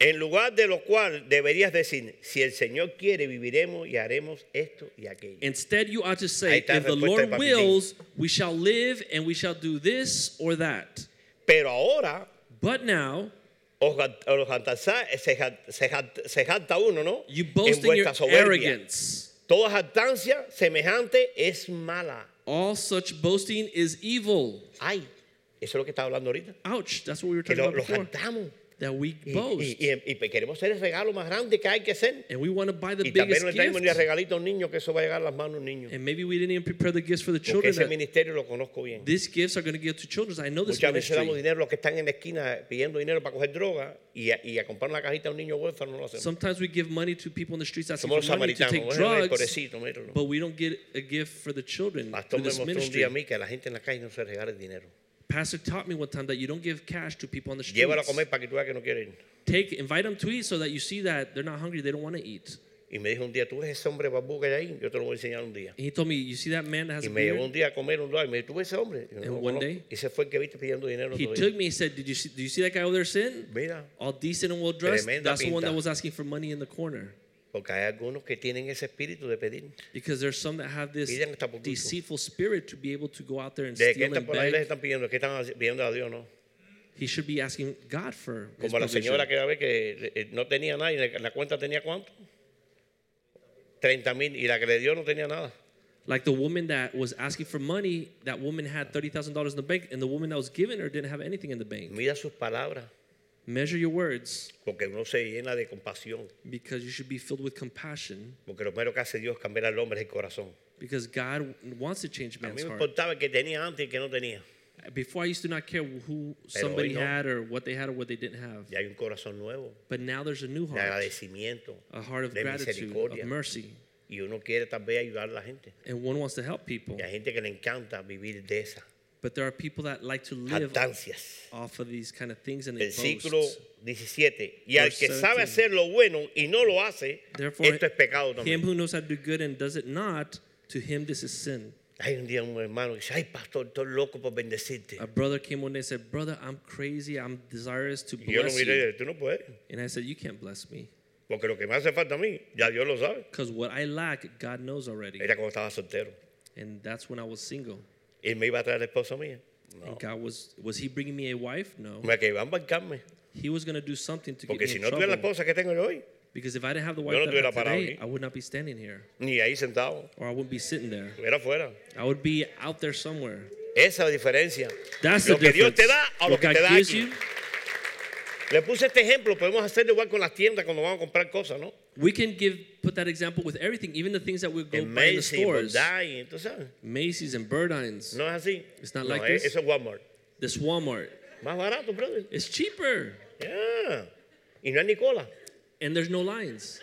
En lugar de lo cual deberías decir, si el Señor quiere, viviremos y haremos esto y aquello. Instead, you ought to say, if the Lord wills, we shall live and we shall do this or that. Pero ahora, But now, se jacta uno, ¿no? you boast en in your arrogance. Toda jactancia semejante es mala. All such boasting is evil. Ay, eso es lo que estaba hablando ahorita. Ouch, that's what we were Que talking lo, about lo jactamos. That we boast. y- y- y queremos ser el regalo más grande que hay que hacer. And we want to buy the Y también biggest no le traemos ni gift. regalito a un niño que eso va a llegar a las manos de un niño. And maybe we didn't even prepare the gifts for the Porque children. ese that ministerio lo conozco bien. These gifts are going to give to children. I know this Muchas veces damos dinero a los que están en la esquina pidiendo dinero para coger droga y a, y a comprar una cajita a un niño huérfano no lo hacemos. Sometimes we give money to people in the streets asking Somos for money to take drugs, but we don't get a gift for the children Pastor me mostró un día a mí que a la gente en la calle no se regala el dinero. Pastor taught me one time that you don't give cash to people on the Llévalo a comer para que tú veas que no quiere ir. Take, invite them to eat so that you see that they're not hungry, they don't want to eat. Y me dijo un día, tú ves ese hombre que hay ahí, yo te lo voy a enseñar un día. And he told me, you see that man that has Y a me llevó un día a comer un día y me dijo, tú ves ese hombre. Y, yo, And "No one conozco". day, y ese fue el que viste pidiendo dinero. He took me, he said, Did you see, do you see that guy over there sitting? Mira, All decent and well dressed? Tremenda That's the one pinta. that was asking for money in the corner. Porque hay algunos que tienen ese espíritu de pedir. Because there's some that have this deceitful spirit to be able to go out there and De steal están and por beg. están pidiendo, que están pidiendo a Dios, ¿no? He should be asking God for his Como la provision. señora que a ver que eh, no tenía nada y la cuenta tenía cuánto? 30 mil y la que le dio no tenía nada. Like the woman that was asking for money, that woman had $30,000 in the bank, and the woman that was giving her didn't have anything in the bank. Mira sus palabras, Measure your words porque uno se llena de compasión. because you should be filled with compassion Porque lo primero que hace Dios es cambiar al hombre es el corazón. because God wants to change A man's mí me importaba que tenía antes y que no tenía. Before I used to not care who Pero somebody no. had or what they had or what they didn't have. Ya hay un corazón nuevo, But now there's a new de heart, agradecimiento, a heart of de gratitude, of mercy. Y uno quiere tal vez ayudar a la gente. And one wants to help people. Y hay gente que le encanta vivir de esa. But there are people that like to live jactancias. off of these kind of things and they Versículo boast. 17. Y al que sabe 17. hacer lo bueno y no lo hace, Therefore, esto es pecado him también. who knows how to do good and does it not, to him this is sin. Hay un día un hermano que dice, ay pastor, estoy loco por bendecirte. A brother came one day and said, Brother, I'm crazy. I'm desirous to Y yo lo bless miré y you. dije, tú no puedes. And I said, You can't bless me. Porque lo que me hace falta a mí, ya Dios lo sabe. Because what I lack, God knows already. Era cuando estaba soltero. And that's when I was single. Y me iba a traer la esposa mía. And God was, was he bringing me a wife? No. Me que iba a embarcarme. He was going to do something to Porque get si me no in tuviera la trouble. esposa que tengo yo hoy, Because if I didn't have the wife no that I have parado today, aquí. I would not be standing here. ni ahí sentado, Or I wouldn't be sitting there. estuviera afuera. I would be out there somewhere. Esa es la diferencia. That's lo the que Dios difference. te da o lo What que God te da gives aquí. you, Le puse este ejemplo, podemos hacerlo igual con las tiendas cuando vamos a comprar cosas, ¿no? We can give put that example with everything, even the things that we go En buy in the Macy's, stores. Tú sabes. Macy's and Burdines. No es así. It's not No, like es- this. Eso es Walmart. This Walmart. Más barato, brother. It's cheaper. Yeah. Y no hay ni cola. And there's no lines.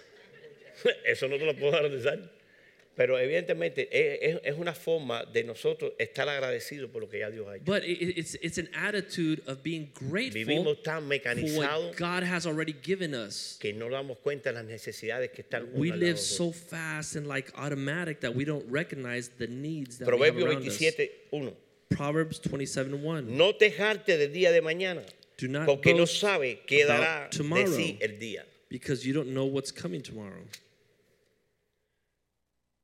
(laughs) Eso no te lo puedo garantizar. Pero evidentemente es, es- una forma de nosotros estar agradecidos por lo que ya Dios ha hecho. But it, it- it's it's an attitude of being grateful Vivimos tan for mecanizados what God has already given us. que no damos cuenta de las necesidades que están We unas al lado live de so fast and like automatic that we don't recognize the needs that we Proverbio have around us. 27, 1. Proverbs 27:1. No te jarte del día de mañana, Do not porque no boast sabe qué about dará de tomorrow. sí el día. because you don't know what's coming tomorrow.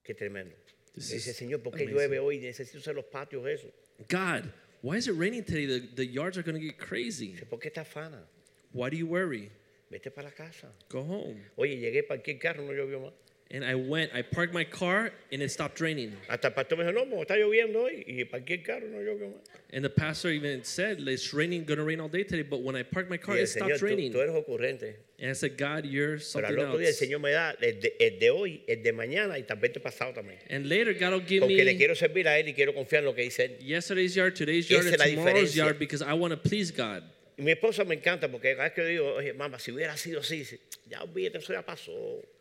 Qué tremendo. Dice, Señor, ¿por qué amazing. llueve hoy? Necesito hacer los patios eso. God, why is it raining today? The, the yards are going to get crazy. ¿Por qué te afana? Why do you worry? Vete para la casa. Go home. Oye, llegué para el carro, no llovió más. And I went, I parked my car and it stopped raining. Hasta el pastor me dijo, no, está lloviendo hoy. Y parqué el carro, no llovió más. And the pastor even said, it's raining, gonna rain all day today. But when I parked my car, Y el it stopped Señor, tú, raining. tú eres ocurrente. And I said, God, you're Pero something al otro día el else. Señor me da el de, el de hoy, el de mañana y también el pasado también. And later, God will give Porque le me quiero servir a Él y quiero confiar en lo que dice Él. yesterday's yard, today's yard, Esa and es la tomorrow's diferencia. yard because I want to please God. Y mi esposa me encanta porque cada vez que digo, oye, mamá, si hubiera sido así, ya olvídate, eso ya pasó.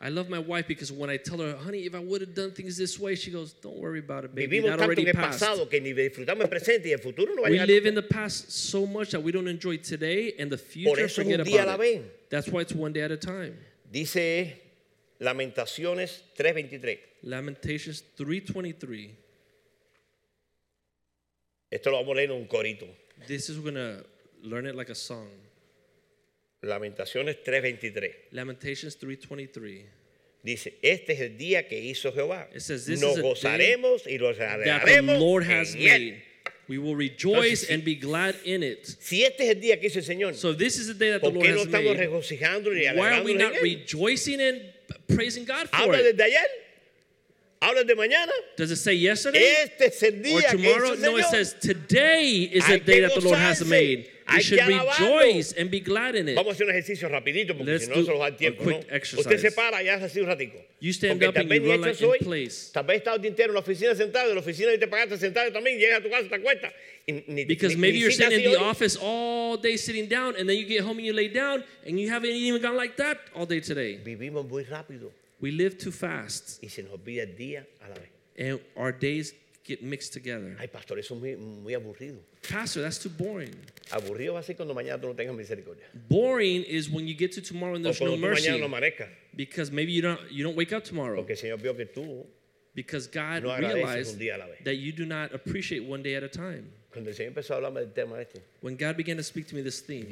I love my wife because when I tell her, honey, if I would have done things this way, she goes, don't worry about it, baby. Vivimos That tanto en el pasado que ni disfrutamos el presente y el futuro no va a We llegar. live nunca. in the past so much that we don't enjoy today and the Por future eso es forget un día la about vez. it. That's why it's one day at a time. Dice Lamentaciones 3:23. Lamentations 3:23. Esto lo vamos a leer en un corito. This is gonna learn it like a song. Lamentaciones 3:23. Lamentations 3:23. Dice, este es el día que hizo Jehová. It says, "This Nos is a day gozaremos y nos That the alegraremos Lord has en él. made. We will rejoice Entonces, and be glad in it. Si este es el día que hizo el Señor, So this is the day that the ¿por Lord no has made. Why are we not rejoicing and praising God for ¿Habla it? desde ayer? ¿Habla de mañana? Does it say yesterday Este es el or día que hizo tomorrow? el No, it says today is the day that the Lord has made. We should rejoice and be glad in it. Vamos a hacer un ejercicio rapidito porque si no do se nos da a tiempo. quick ¿no? exercise. Usted se para y hace así un ratico. You stand porque up and you run like eso in place. Tal vez estás entero en la oficina sentado, en la oficina y te pagaste sentado también, llegas a tu casa, te acuestas. Because maybe you're sitting in the office all day sitting down, and then you get home and you lay down, and you haven't even gone like that all day today. Vivimos muy rápido We live too fast, y se nos olvida el día a la vez. and our days get mixed together. Ay, pastor, eso es muy, muy aburrido. Pastor, that's too boring. Aburrido va a ser cuando mañana tú no tengas misericordia. Boring is when you get to tomorrow and O there's no tú mañana mercy, no amanezcas. because maybe you don't you don't wake up tomorrow Porque el Señor vio que tú, because God No realized día a la vez. that you do not appreciate one day at a time. cuando el Señor empezó a hablarme del tema este, When God began to speak to me this theme,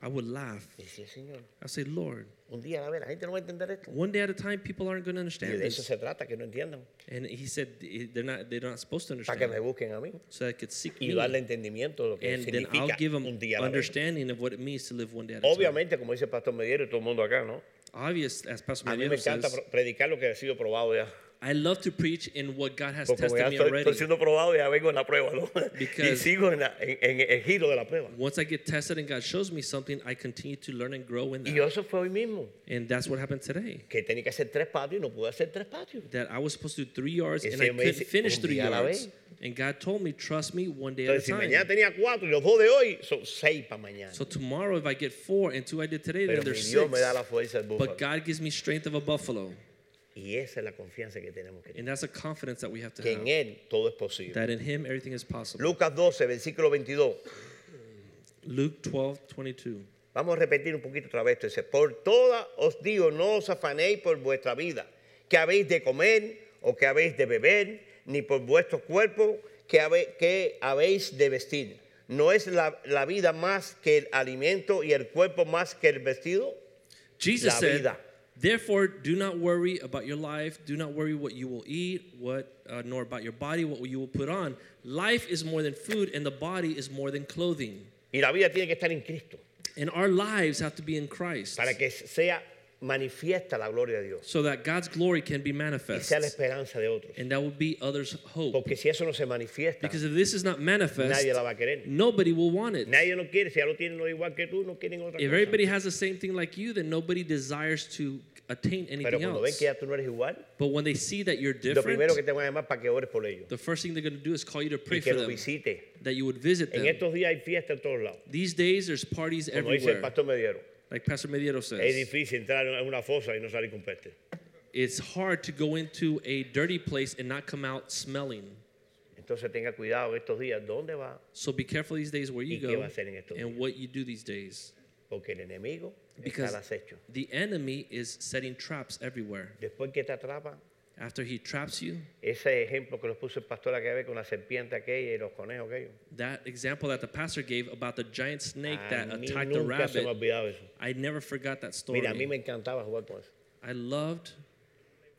yo hasta me reía. I would laugh. Decía, Señor, I say, Lord, un día a la la gente no va a entender esto. one day at a time, people aren't going to Y understand de eso this. se trata, que no entiendan. And He said eh, they're not they're not supposed to Para que me understand, busquen a mí. so I could seek Y me, darle entendimiento de lo que and then I'll significa give them un día a la vez. understanding of what it means to live one day at a time. Obviamente, como dice el pastor Mediero y todo el mundo acá, ¿no? Obvious, as Pastor A mí me Mediero encanta says, pro- predicar lo que ha sido probado ya. I love to preach in what God has Porque tested ya me estoy, already. estoy siendo probado, y ya vengo en la prueba, ¿no? (laughs) y Because- sigo en, la- en- en el giro de la prueba. Once I get tested and God shows me something, I continue to learn and grow in that. Y eso fue hoy mismo. And that's what happened today. Que tenía que hacer tres patios y no pude hacer tres patios. That I was supposed to do three yards Y and I Señor me couldn't dice, finish "Un three día a la yards. vez." And God told me, trust me, one day at a Entonces, si mañana time. tenía cuatro y los dos de hoy, son seis para mañana. So tomorrow, if I get four and two I did today, Pero then mi there's Dios me da six. la fuerza del búfalo. But God gives me strength of a buffalo. Y esa es la confianza que tenemos que tener. And that's a confidence that we have to Que en have. Él todo es posible. That in Him everything is possible. Lucas 12, versículo 22. Luke 12, 22. Vamos a repetir un poquito otra vez. Dice, por todas os digo, no os afanéis por vuestra vida, que habéis de comer o que habéis de beber, ni por vuestro cuerpo, que, habe- que habéis de vestir. ¿No es la, la vida más que el alimento y el cuerpo más que el vestido? Jesus La said, vida. Therefore, do not worry about your life. Do not worry what you will eat, what uh, nor about your body, what you will put on. Life is more than food, and the body is more than clothing. Y la vida tiene que estar en Cristo And our lives have to be in Christ, para que sea manifiesta la gloria de Dios so that God's glory can be y manifest, sea la esperanza de otros. and that will be others' hope. Porque si eso no se manifiesta, Because if this is not manifest, nadie la va a querer. nobody will want it. Nadie lo quiere. Si ya lo tienen lo igual que tú, no quieren otra If cosa. everybody has the same thing like you, then nobody desires to attain Pero anything cuando ven else. que ya tú no eres igual, But when they see that you're lo primero que different, te van a llamar para que ores por ellos the first thing they're going to do is call you to pray y que for los them, visite. that you would visit En them. estos días hay fiesta en todos lados. These days, there's parties Como dice el everywhere. pastor Mediero, Like Pastor Mediero es says, difícil entrar en una fosa y no salir con peste. it's hard to go into a dirty place and not come out smelling. Entonces tenga cuidado estos días, ¿dónde va? So be careful these days where you qué va go a hacer en estos and días? what you do these days. Porque el enemigo está Because al acecho. the enemy is setting traps everywhere. Después que te atrapa, After he traps you, ese ejemplo que nos puso el pastor aquella vez con la serpiente aquella y los conejos aquellos. that example that the pastor gave about the giant snake A that mí attacked the nunca se me ha rabbit, olvidado eso. I never forgot that story. Mira, a mí me encantaba jugar con eso. I loved,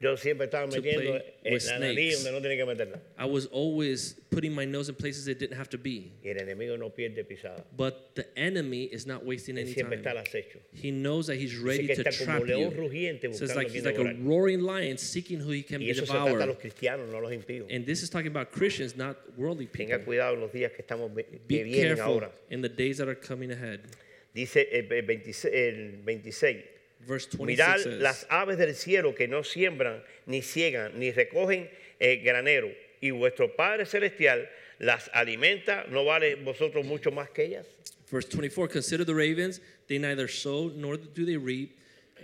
Yo siempre estaba To metiendo play en with la nariz donde no tenía que meterla. I was always putting my nose in places it didn't have to be. Y el enemigo no pierde pisada. But the enemy is not wasting any siempre time. está al acecho. He knows that he's ready to trap you. Says like he's like a roaring lion seeking who he can Y be eso se trata a los cristianos, no los impíos. And this is talking about Christians, not worldly Tenga people. cuidado en los días que estamos que Be vienen careful ahora. in the days that are coming ahead. Dice el 26, el 26. Verse 26 Mirad says, las aves del cielo que no siembran, ni ciegan, ni recogen eh, granero, y vuestro Padre Celestial las alimenta, ¿no vale vosotros mucho más que ellas? Verse 24 Consider the ravens, they neither sow nor do they reap.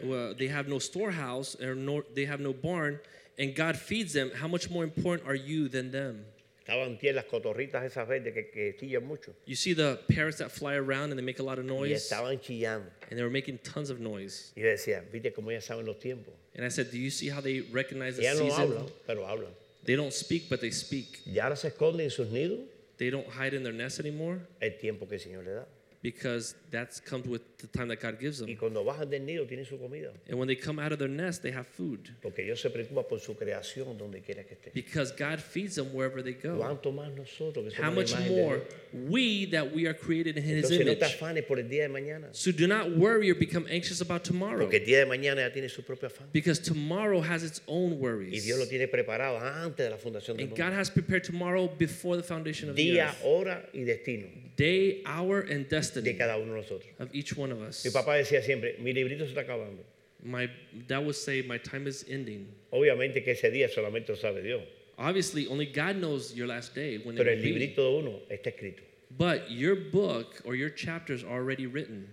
Well, they have no storehouse, or nor they have no barn, and God feeds them. How much more important are you than them? Estaban las cotorritas esas verdes que, que chillan mucho. You see the parrots that fly around and they make a lot of Y noise, estaban chillando. and they were making tons of noise. Y decía, viste cómo ellas saben los tiempos. And I said, Do you see how they recognize the Ellas no season? hablan, pero hablan. They don't speak, but they speak. Y ahora se esconden en sus nidos They don't hide in their nest anymore el tiempo que el Señor le da. Because that's comes with the time that God gives Y them. cuando bajan del nido tienen su comida. And when they come out of their nest, they have food Porque Dios se preocupa por su creación donde quiera que esté. because God feeds them wherever they go. ¿Cuánto más nosotros que How much la imagen de more we that we are created in His Entonces no te image. afanes por el día de mañana. So do not worry or become anxious about tomorrow Porque el día de mañana ya tiene su propio afán. because tomorrow has its own Y worries. Dios lo tiene preparado antes de la fundación del And. God has prepared tomorrow before the foundation of the Día, earth. hora y destino Day, hour, and de cada uno de nosotros. of each one of us. Mi papá decía siempre, mi librito se está acabando. My dad would say, My time is ending. Obviamente que ese día solamente lo sabe Dios. Obviously, only God knows your last day when it Pero will el be. librito de uno está escrito. But your book or your chapters are already written.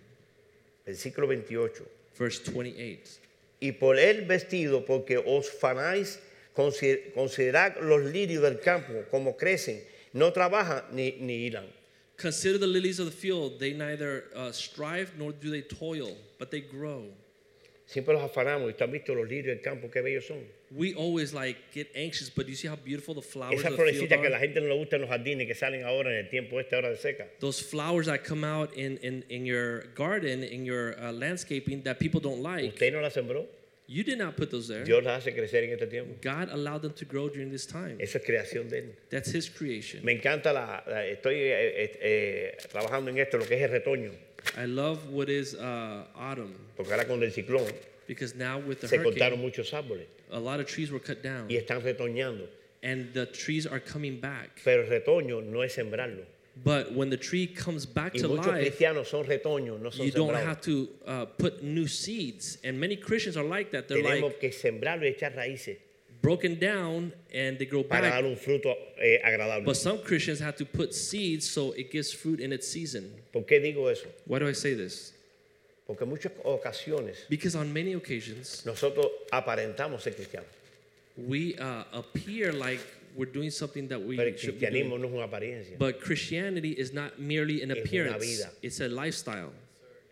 Versículo 28. Verse 28. Y por el vestido, porque os fanáis, consider- considerad los lirios del campo, como crecen, no trabajan ni, ni hilan. Consider the lilies of the field. They neither uh, strive nor do they toil, but they grow. Siempre los afanamos y tú has visto los lirios del campo, qué bellos son. We always like get anxious, but do you see how beautiful the flowers Esas of the field florecitas que a la are? gente no le gusta en los jardines que salen ahora en el tiempo este hora de seca. Those flowers that come out in, in, in your garden, in your uh, landscaping that people don't like. Usted no las sembró, You did not put those there. Dios las hace crecer en este tiempo. God allowed them to grow during this time. Eso es creación de Él. That's His creation. Me encanta la, la- estoy eh, eh, eh, trabajando en esto, lo que es el retoño, I love what is uh, autumn porque ahora con el ciclón because now with the se cortaron hurricane, muchos árboles a lot of trees were cut down y están retoñando. and the trees are coming back. Pero el retoño no es sembrarlo. But when the tree comes back Y to muchos life, cristianos son retoños, no son you don't sembrados. have to uh, put new seeds. And many Christians are like that. They're Tenemos like que sembrarlo y echar raíces broken down and they grow para dar back. un fruto eh, agradable. But some Christians have to put seeds so it gives fruit in its season. ¿Por qué digo eso? Why do I say this? Porque en muchas ocasiones Because on many occasions, nosotros aparentamos ser cristianos. we uh, appear like we're doing something that we Pero el should be cristianismo doing. no es una apariencia. But Christianity is not merely an Es una appearance, vida. it's a lifestyle.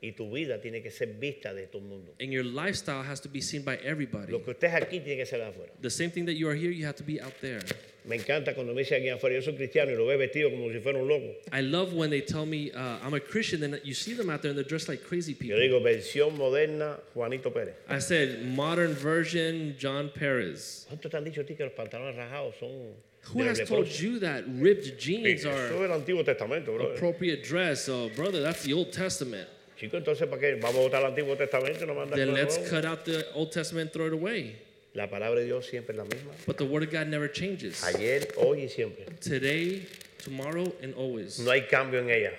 Y tu vida tiene que ser vista de todo el mundo. And your lifestyle has to be seen by everybody. Lo que usted es aquí tiene que ser afuera. The same thing that you are here, you have to be out there. Me encanta cuando me dicen afuera, yo soy cristiano y lo ve vestido como si fuera un loco. I love when they tell me uh, I'm a Christian, and you see them out there and they're dressed like crazy Yo people. digo versión moderna Juanito Pérez. I said modern version John Perez. ¿Cuántos te han dicho a ti que los pantalones rajados son Who has told you that ripped jeans are es el Antiguo Testamento, bro. appropriate dress? Oh, brother, that's the Old Testament. Chico, entonces, ¿para qué? Vamos a votar el Antiguo Testamento y no mandar Then let's cut out the Old Testament and throw it away. La palabra de Dios siempre es la misma. But the Word of God never changes. Ayer, hoy y siempre. Today, tomorrow, and always. No hay cambio en ella.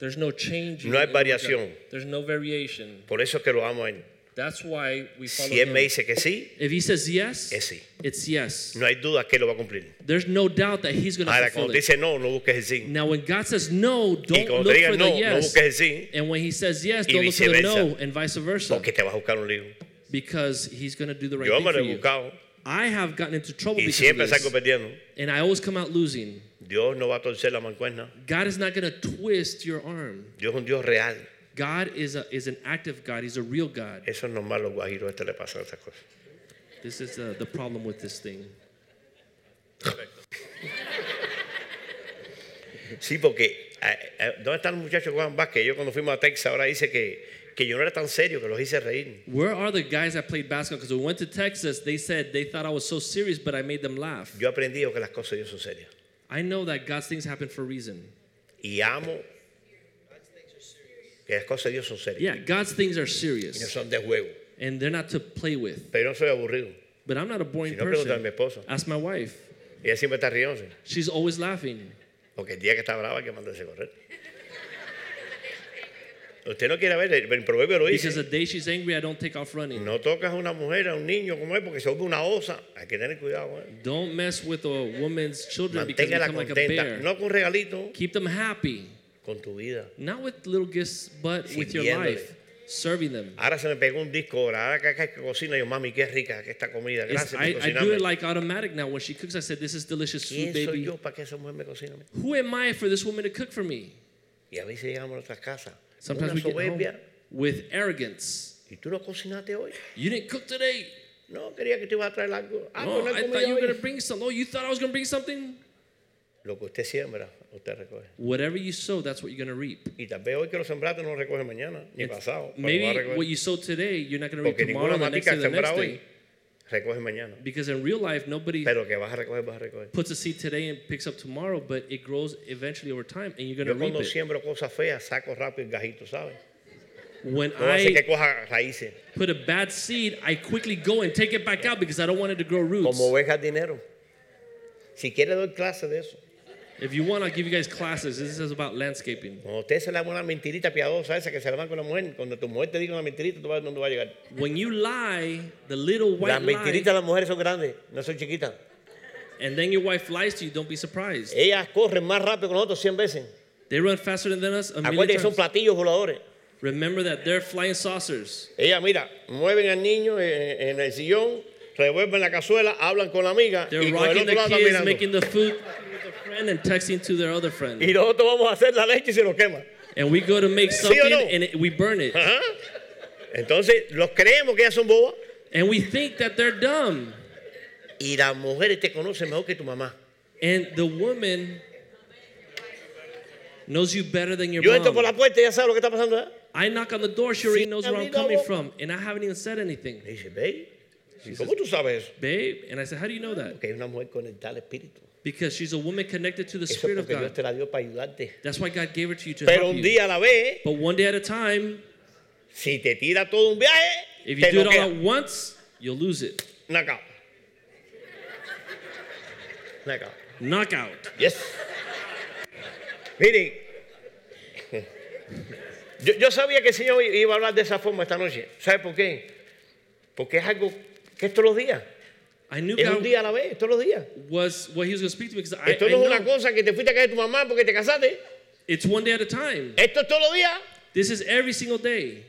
There's no change. No hay variación. There's no variation. Por eso es que lo amo a él. That's why we follow Si él him. me dice que sí, If he says yes, es sí. it's yes. No hay duda que él lo va a cumplir. There's no doubt that he's going to Ahora, fulfill cuando te it. dice no, no busques el sí. Now, when God says no, Y don't cuando look diga for no, the no yes. busques el sí, And when he says yes, Y don't look for the viceversa. no, and vice versa. porque te vas a buscar un lío. Because he's going to do the right Yo thing me lo for he you. buscado I have gotten into trouble y because siempre of salgo this. perdiendo. And I always come out losing. Dios no va a torcer la mancuerna. God is not going to twist your arm. Dios es un Dios real. God is, a, is an active God. He's a real God. Eso los guajiros este le pasan esas cosas. This is uh, the problem with this thing. Sí, porque eh, eh, ¿dónde están los muchachos que juegan básquet? Yo cuando fuimos a Texas ahora dice que, que yo no era tan serio, que los hice reír. Where are the guys that played basketball? Because we went to Texas, they said they thought I was so serious, but I made them laugh. Yo he aprendido que las cosas de Dios son serias. I know that God's things happen for a reason. Y amo que las cosas de Dios son serias. Yeah, God's things are Y no serious, son de juego. and they're not to play with. Pero no soy aburrido. But I'm not a boring Si no, pregúntale a mi person. esposa. Ask my wife. Ella siempre está riéndose. She's always laughing. Porque el día que está brava hay que mandarse a correr. Usted no quiere ver, el, proverbio lo Because dice. the day she's angry, I don't take off running. No tocas a una mujer, a un niño como es, porque se vuelve una osa. Hay que tener cuidado. ¿eh? Don't mess with a woman's children because they Manténgala become like a contenta. bear. No con regalito, Keep them happy. Con tu vida. Not with little gifts, but with your Sirviéndole. life. Serving them. Ahora se me pegó un disco ahora. Ahora que, que, que cocina, yo, mami, qué rica que esta comida. It's- Gracias I, por I do cocinarme. it like automatic now. When she cooks, I said, This is delicious food, ¿Quién soy baby. yo para que esa mujer me cocine? a mí? Who am I for this woman to cook for me? Y a veces llegamos a nuestras casas. con Sometimes Una we get home soberbia. with arrogance. ¿Y tú no cocinaste hoy? You didn't cook today. No, quería que te iba a traer algo. Ah, no he I thought comido you were hoy. going to bring something. Oh, you thought I was going to bring something? Lo que usted siembra, usted recoge. Whatever you sow, that's what you're going to reap. Y tal vez hoy que lo sembraste no lo recoge mañana, ni It's- pasado. pero va a maybe what you sow today, you're not going to reap tomorrow, the next day, the next day. recoge mañana. Because in real life, nobody Pero que vas a recoger, vas a recoger. puts a seed today and picks up tomorrow, but it grows eventually over time, and you're going to reap cuando it. siembro cosas feas, saco rápido el gajito, ¿sabes? When No hace que I put a bad seed, I quickly go and take it back out because I don't want it to grow roots. Como ovejas dinero. Si quiere doy clase de eso. If you want, I'll give you guys classes. This is about landscaping. Cuando usted se le da una mentirita piadosa esa que se le da con la mujer, cuando tu mujer te diga una mentirita, tú vas a ver dónde va a llegar. When you lie, the little white Las lie, mentiritas de las mujeres son grandes, no son chiquitas. and then your wife lies to you, don't be surprised. Ellas corren más rápido que nosotros 100 veces. They run faster than us a million Acuérdate que son times. platillos voladores. Remember that they're flying saucers. Ellas, mira, mueven al niño en, en el sillón, revuelven la cazuela, hablan con la amiga They're y con el otro the lado kids, mirando. making the food with a friend, and texting to their other friend. Y nosotros vamos a hacer la leche y se nos quema. And we go to make ¿Sí something no? and it, we burn it. Ajá. Entonces, los creemos que ellas son bobas And we think that they're dumb. y las mujeres te conocen mejor que tu mamá. And the woman knows you better than your Yo entro por la puerta y ya sabe lo que está pasando. ¿eh? I knock on the door, she already knows where I'm coming from. And I haven't even said anything. Dice, ve, ¿y ¿cómo tú sabes? Babe, and I said, How do you know that? Porque es una mujer conectada al espíritu. Because she's a woman connected to the Eso es Spirit of porque Dios God. te la dio para ayudarte. That's why God gave her to you to Pero help un you. día a la vez, But one day at a time, si te tira todo un viaje, if you te do it all noquea. at once, you'll lose it. Knockout. Knockout. Knockout. Yes. Miren, yo, yo sabía que el Señor iba a hablar de esa forma esta noche. ¿Sabe por qué? Porque es algo que es todos los días. I knew Es un día a la vez, todos los días. was what He was going to speak to me because I, Esto I no es una know cosa que te fuiste a casa de tu mamá porque te casaste. it's one day at a time. Esto es todos los días. This is every single day.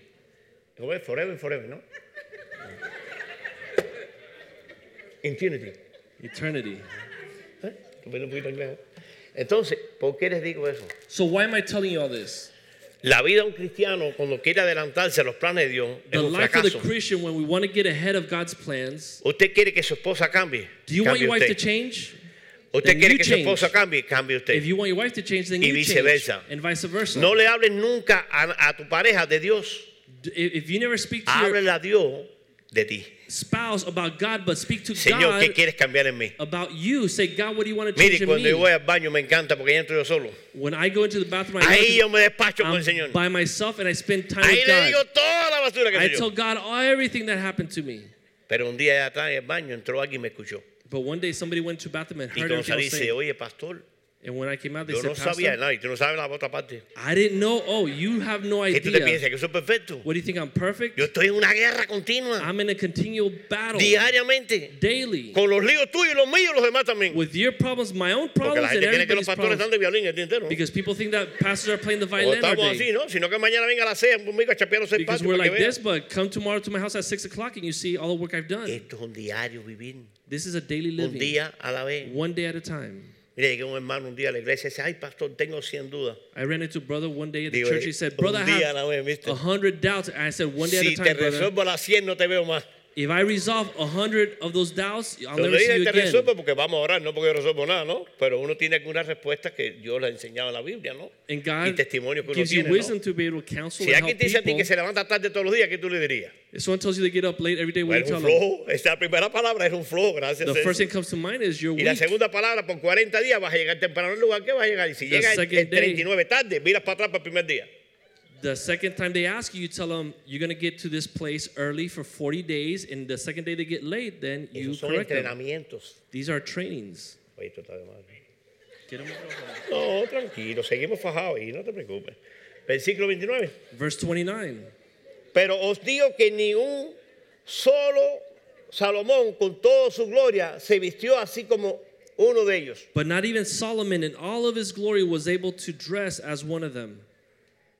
Forever and forever, ¿no? Infinity. Eternity. ¿Eh? Comprende un poquito inglés, ¿eh? Entonces, ¿por qué les digo eso? So why am I telling you all this? La vida de un cristiano, cuando quiere adelantarse a los planes de Dios, es The un life of the fracaso. Christian, when we want to get ahead of God's plans, Usted quiere que su esposa cambie. do you want cambie your wife to usted. change? Usted Then quiere you que su change. esposa cambie, cambie usted. If you want your wife to change, then Y you change, viceversa. and vice versa. No le hables nunca a, a tu pareja de Dios. D- If you never speak to your Háblele a Dios de ti. spouse about God, but speak to Señor, ¿qué God quieres cambiar en mí? about you, say, God, what do you want to change Mire, in yo me? voy al baño me encanta porque ya entro yo solo. When I go into the bathroom, I Ahí yo me despacho con el Señor. by myself and I spend time Ahí with le digo God. toda la basura que I soy tell yo. God all, everything that happened to me. Pero un día allá atrás en el baño entró alguien y me escuchó. But one day somebody went to the bathroom and Y heard cuando everything I salí was dice, saying. oye, pastor, And when I came out, they yo said, no sabía nada y tú no sabes la otra parte. I didn't know. Oh, you have no ¿Qué tú te idea. piensas? ¿Que soy perfecto? What do you think? I'm perfect? Yo estoy en una guerra continua, I'm in a continual battle diariamente, daily con los líos tuyos y los míos y los demás también. with your problems, my own Porque la problems, and gente cree que los everybody's pastores están problems. de violín el día entero. ¿no? Because people think that pastors are playing the O violin all estamos así, day. ¿no? Sino que mañana venga a la cena conmigo a chapear los Because we're para que like this, but come tomorrow to my house at 6 o'clock and you see all the work I've done. Esto es un diario vivir, This is a daily un living, día a la vez. one day at a time. Mire, llegué un hermano un día a la iglesia y dice, ay, pastor, tengo 100 dudas. I ran into a brother one day at the Digo, church. He said, Brother, I have vez, ¿viste? a hundred doubts. And I said, One day Si at a te time, brother. resuelvo las 100 no te veo más. If I resolve a hundred of those doubts, I'll never see you te again. resuelvo porque vamos a orar, no porque yo resuelvo nada, ¿no? Pero uno tiene algunas respuestas que Dios le ha enseñado en la Biblia, ¿no? And y God testimonio que uno gives you tiene, wisdom ¿no? to be able to counsel Si and alguien help te dice a ti que se levanta tarde todos los días, ¿qué tú le dirías? If someone tells you they get up late every day, what do you un tell them? flojo. Esa primera palabra es un flojo, gracias The a first Dios. thing comes to mind is you're Y la weak. segunda palabra, por 40 días vas a llegar temprano al lugar que vas a llegar. Y si The llega el, second day- 39 tarde, miras para atrás para el primer día. The second time they ask you, you tell them you're going to get to this place early for 40 days. And the second day they get late, then you Esos son correct them. entrenamientos. These are trainings. Oye, esto está de madre. Get 'em microphone. No, tranquilo, seguimos fajados ahí, no te preocupes. Versículo 29. Verse 29. Pero os digo que ni un solo Salomón con toda su gloria se vistió así como uno de ellos. But not even Solomon in all of his glory was able to dress as one of them.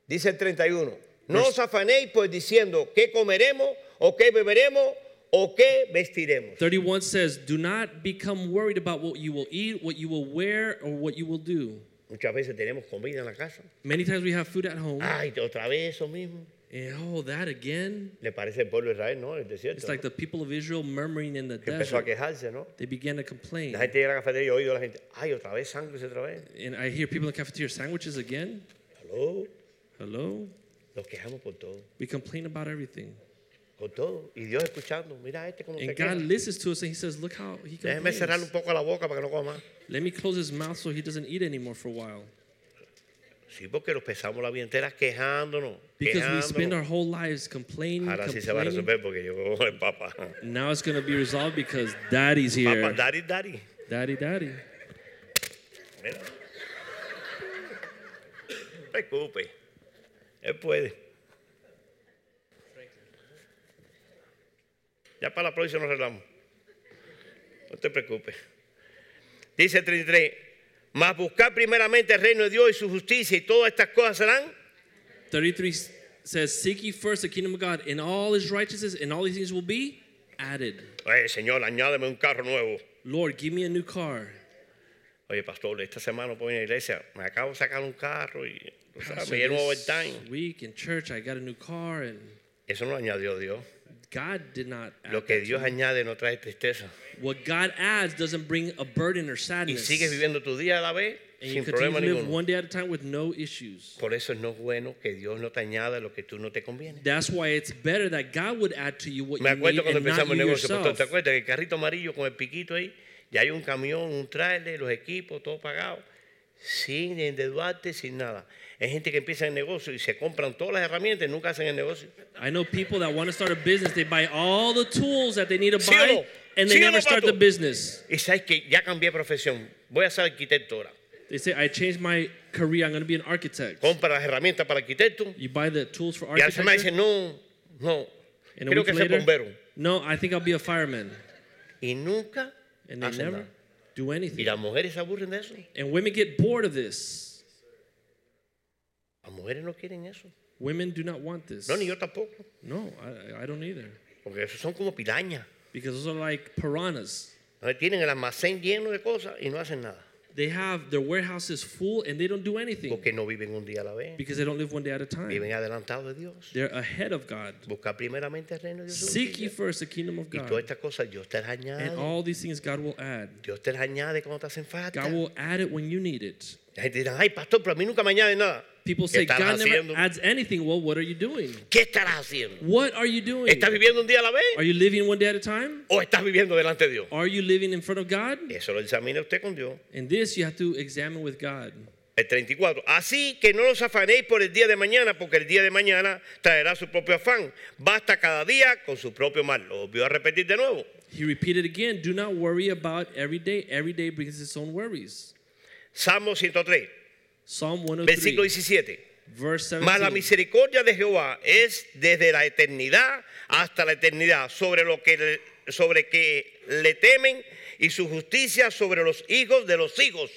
Dice el 31. No os afanéis pues diciendo qué comeremos o qué beberemos o qué vestiremos. 31 says, Do not become worried about what you will eat, what you will wear, or what you will do. Muchas veces tenemos comida en la casa. Many times we have food at home. Ay, otra vez eso mismo. And oh, that again? Le parece el pueblo de Israel, ¿no? El desierto. It's like the people of Israel murmuring in the que empezó a desert. quejarse, ¿no? They began to complain. La gente llega a la cafetería y a la gente, ay, otra vez sándwich, otra vez. And I hear people in the cafeteria sandwiches again. Aló, Hello? nos quejamos por todo, We complain about everything. todo. Y Dios escuchando, mira este como se And queja. God listens to us and He says, Look how He Déjeme cerrarle un complains. poco la boca para que no coma. Let me close his mouth so he doesn't eat anymore for a while. Sí, porque nos pesamos la vida entera quejándonos, Because we spend our quejándonos. whole lives complaining, Ahora sí se va a complaining. resolver porque llegó el papá. Now it's going to be resolved because daddy's here. Papá, daddy, daddy. Daddy, daddy. Mira. No te preocupes. Él puede. Ya para la próxima nos arreglamos. No te preocupes. Dice el 33. Mas buscar primeramente el reino de Dios y su justicia y todas estas cosas serán 33 says, Seek ye first the kingdom of God, and all his righteousness, and all these things will be added. Oye, Señor, añádeme un carro nuevo. Lord, give me a new car. Oye, pastor, esta semana voy a la iglesia. Me acabo de sacar un carro y me lleno this overtime. week in church, I got a new car, and Eso no lo añadió Dios. God did not add Lo que that to Dios me. añade no trae tristeza. What God adds doesn't bring a burden or Y sadness. sigues viviendo tu día a la vez and you sin continue problema to live ninguno. one day at a time with no issues. Por eso no es bueno que Dios no te añada lo que tú no te conviene. That's why it's better that God would add to you what Me you acuerdo need cuando and not empezamos el you negocio, pastor, yourself. ¿te acuerdas que el carrito amarillo con el piquito ahí? Ya hay un camión, un trailer, los equipos, todo pagado, sin endeudarte, sin nada. Hay gente que empieza el negocio y se compran todas las herramientas y nunca hacen el negocio. I know people that want to start a business, they buy all the tools that they need to ¿Sí buy, no? and they ¿Sí never no, start the business. Y sabes que ya cambié profesión, voy a ser arquitecto ahora. They say, I changed my career, I'm going to be an architect. Compra las herramientas para arquitecto You buy the tools for y al semana dice, architecture, no, no, creo que later, bombero. no, I think I'll be a fireman. Y nunca And they never nada. Do Y anything. las mujeres se aburren de eso. And women get bored of this. Las mujeres no quieren eso. Women do not want this. No, ni yo tampoco. No, I, I don't either. Porque esos son como pirañas. Because those are like piranhas. Tienen el almacén lleno de cosas y no hacen nada. They have their warehouses full and they don't do anything Porque no viven un día a la vez. because they don't live one day at a time. Viven adelantados de Dios. They're ahead of God. Busca primeramente el reino de Dios. Seek ye first the kingdom of Y todas God. estas cosas Dios te las And all these things God will add. Dios te las añade cuando te hacen falta. God will add it when you need it. La gente dirá, ay, pastor, pero a mí nunca me añade nada. People ¿Qué say God never haciendo? adds anything. Well, what are you doing? ¿Qué estarás haciendo? What are you doing? ¿Estás viviendo un día a la vez? Are you living one day at a time? ¿O estás viviendo delante de Dios? Are you living in front of God? Eso lo examina usted con Dios. And this you have to examine with God. El 34. Así que no os afanéis por el día de mañana, porque el día de mañana traerá su propio afán. Basta cada día con su propio mal. Lo volvió a repetir de nuevo. He repeated again, do not worry about every day. Every day brings its own worries. Salmo 103, Psalm versículo 103, 17. verse Mas la 17. misericordia de Jehová es desde la eternidad hasta la eternidad sobre lo que le- sobre que le temen y su justicia sobre los hijos de los hijos.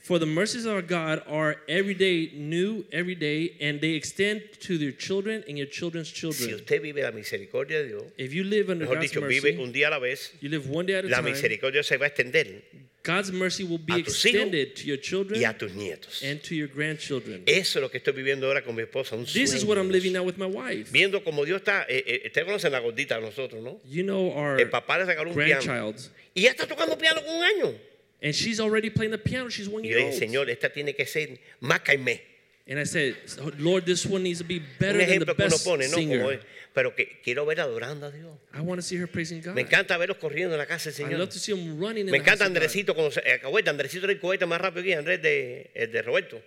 For the mercies of our God are every day new, every day, and they extend to their children and your children's Si children. usted vive la misericordia de Dios, If you live under God's dicho, vive mercy, un día a la vez, you live one day at a la time, misericordia se va a extender God's mercy will be extended to your children y a tus nietos. and to your grandchildren. Eso es lo que estoy viviendo ahora con mi esposa. Un This is what I'm living now with my wife. Viendo como Dios está, eh, eh, conocen la gordita de nosotros, ¿no? You know our El papá le regaló un piano. grandchild, Y ya está tocando piano con un año. And she's already playing the piano. She's one Y yo year dije, old. Señor, esta tiene que ser más caimé. And I said, Lord, this one needs to be Un better than the ejemplo que uno best pone, ¿no? Como singer. es. Pero que quiero ver adorando a Dios. I want to see her praising God. Me encanta verlos corriendo en la casa del I Señor. love to see him running in Me the house encanta of God. Andresito, cuando se, eh. Andresito era el cohete más rápido que Andrés de, el de Roberto.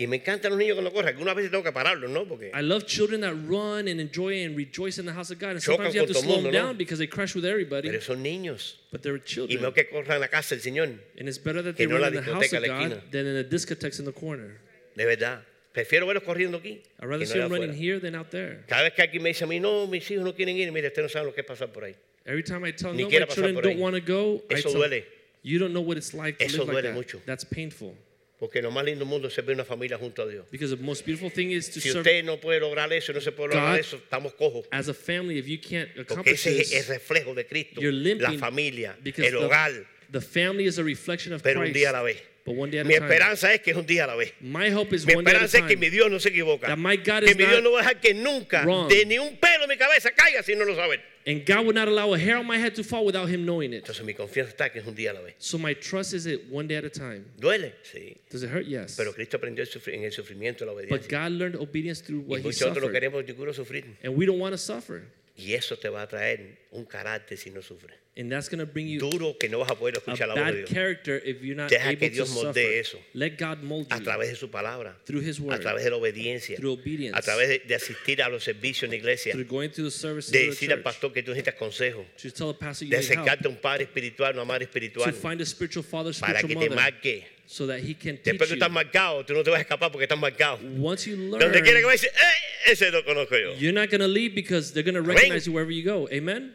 Y me encantan los niños cuando corren. Algunas veces tengo que pararlos, ¿no? Porque I love children that run and enjoy and rejoice in the house of God. And sometimes you have to slow them mundo, ¿no? down because they crash with everybody. pero son niños. But they're Y children. mejor que corran la casa del Señor. And it's better that they no run in the house of God than in the discotheques in the corner. De verdad. Prefiero verlos corriendo aquí. I'd rather see them running here than out there. Cada vez que alguien me dice a mí, no, mis hijos no quieren ir, mire, usted no sabe lo que es pasar por ahí. Every time I tell Ni no, my children don't want to go, I tell duele. you don't know what it's like to Eso live like duele that. mucho. That's painful. Porque lo más lindo del mundo es ver una familia junto a Dios. Because the most beautiful thing is to Si serve usted no puede lograr eso, no se puede lograr God eso, estamos cojos. as a family. If you can't Porque accomplish ese es el reflejo de Cristo, you're la familia, el hogar, the, the family is a reflection of pero un Christ. día a la vez. But Mi esperanza es que es un día a la vez. My hope is Mi esperanza es que mi. Dios no se equivoca. Que mi Dios no va a dejar que nunca wrong. de ni un pelo mi cabeza caiga si no lo sabe. And God would not allow a hair on my head to fall without Him knowing it. Entonces mi confianza está que es un día a la vez. So my trust is it one day at a time. ¿Duele? Sí. Does it hurt? Yes. Pero Cristo aprendió en el sufrimiento la But obediencia. God learned obedience through Y what He muchos otros lo suffered. queremos yo sufrir. And we don't want to suffer. Y eso te va a traer un carácter si no sufres. And that's going to bring you Duro que no vas a poder escuchar la voz de Dios. character if you're not Deja able que to Dios suffer. moldee eso. Let God mold A you través de su palabra. through His A word, través de la obediencia. through obedience, A través de, de asistir a los servicios en la iglesia. through going to the services De of the decir al church, pastor que tú necesitas consejo. to tell pastor you De need help, acercarte a un padre espiritual, una madre to espiritual. find a spiritual father, Para spiritual que te mother, marque. So that he can teach Después you. estás marcado, tú no te vas a escapar porque estás marcado. Once you learn, Donde quiera que vayas, ¡eh! ese lo conozco yo. you're not going to leave because they're going to recognize you wherever you go. Amen?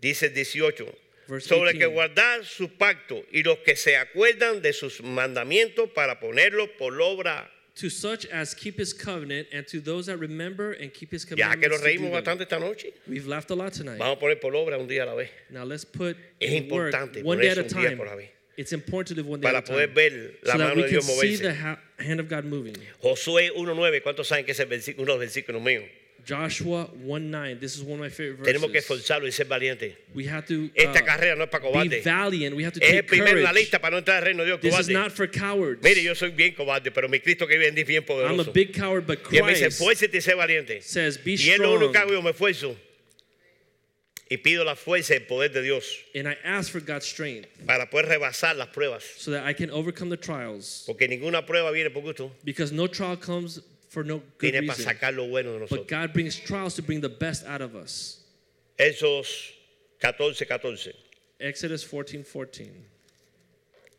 Dice el 18. Verse Sobre el que guardar su pacto y los que se acuerdan de sus mandamientos para ponerlos por obra. To such as keep his covenant, and to those that remember and keep his Ya que commandments. nos reímos bastante esta noche, We've laughed a lot tonight. vamos a poner por obra un día a la vez. Now let's put Es in work one day at a ponerse un día time. por la vez. It's important to live one day Para at a poder time. ver la so that mano we de can Dios see the moverse. ha- hand of God moving. Josué 1.9, ¿cuántos saben que ese es versículo- uno de los versículos míos? Joshua 1 9. This is one of my favorite verses. Tenemos que esforzarlo y ser valientes. we have to Esta uh, carrera no es para be cobardes. valiant. We have to Es el take primero en la courage. lista para no entrar al reino de Dios, This is cobarde. not for cowards. Mire, yo soy bien cobarde, pero mi Cristo que vive en mí es bien I'm a poderoso. big coward, but Y él me dice, Christ esfuérzate y sé valiente. says, Be Y es lo único que hago, strong. yo me esfuerzo. Y pido la fuerza y el poder de Dios And I ask for God's strength para poder rebasar las pruebas. so that I can overcome the trials. Porque ninguna prueba viene por gusto. Because no trial comes for no good para sacar lo bueno de But nosotros. God brings trials to bring the best out of us. Esos 14, 14. Exodus 14 14.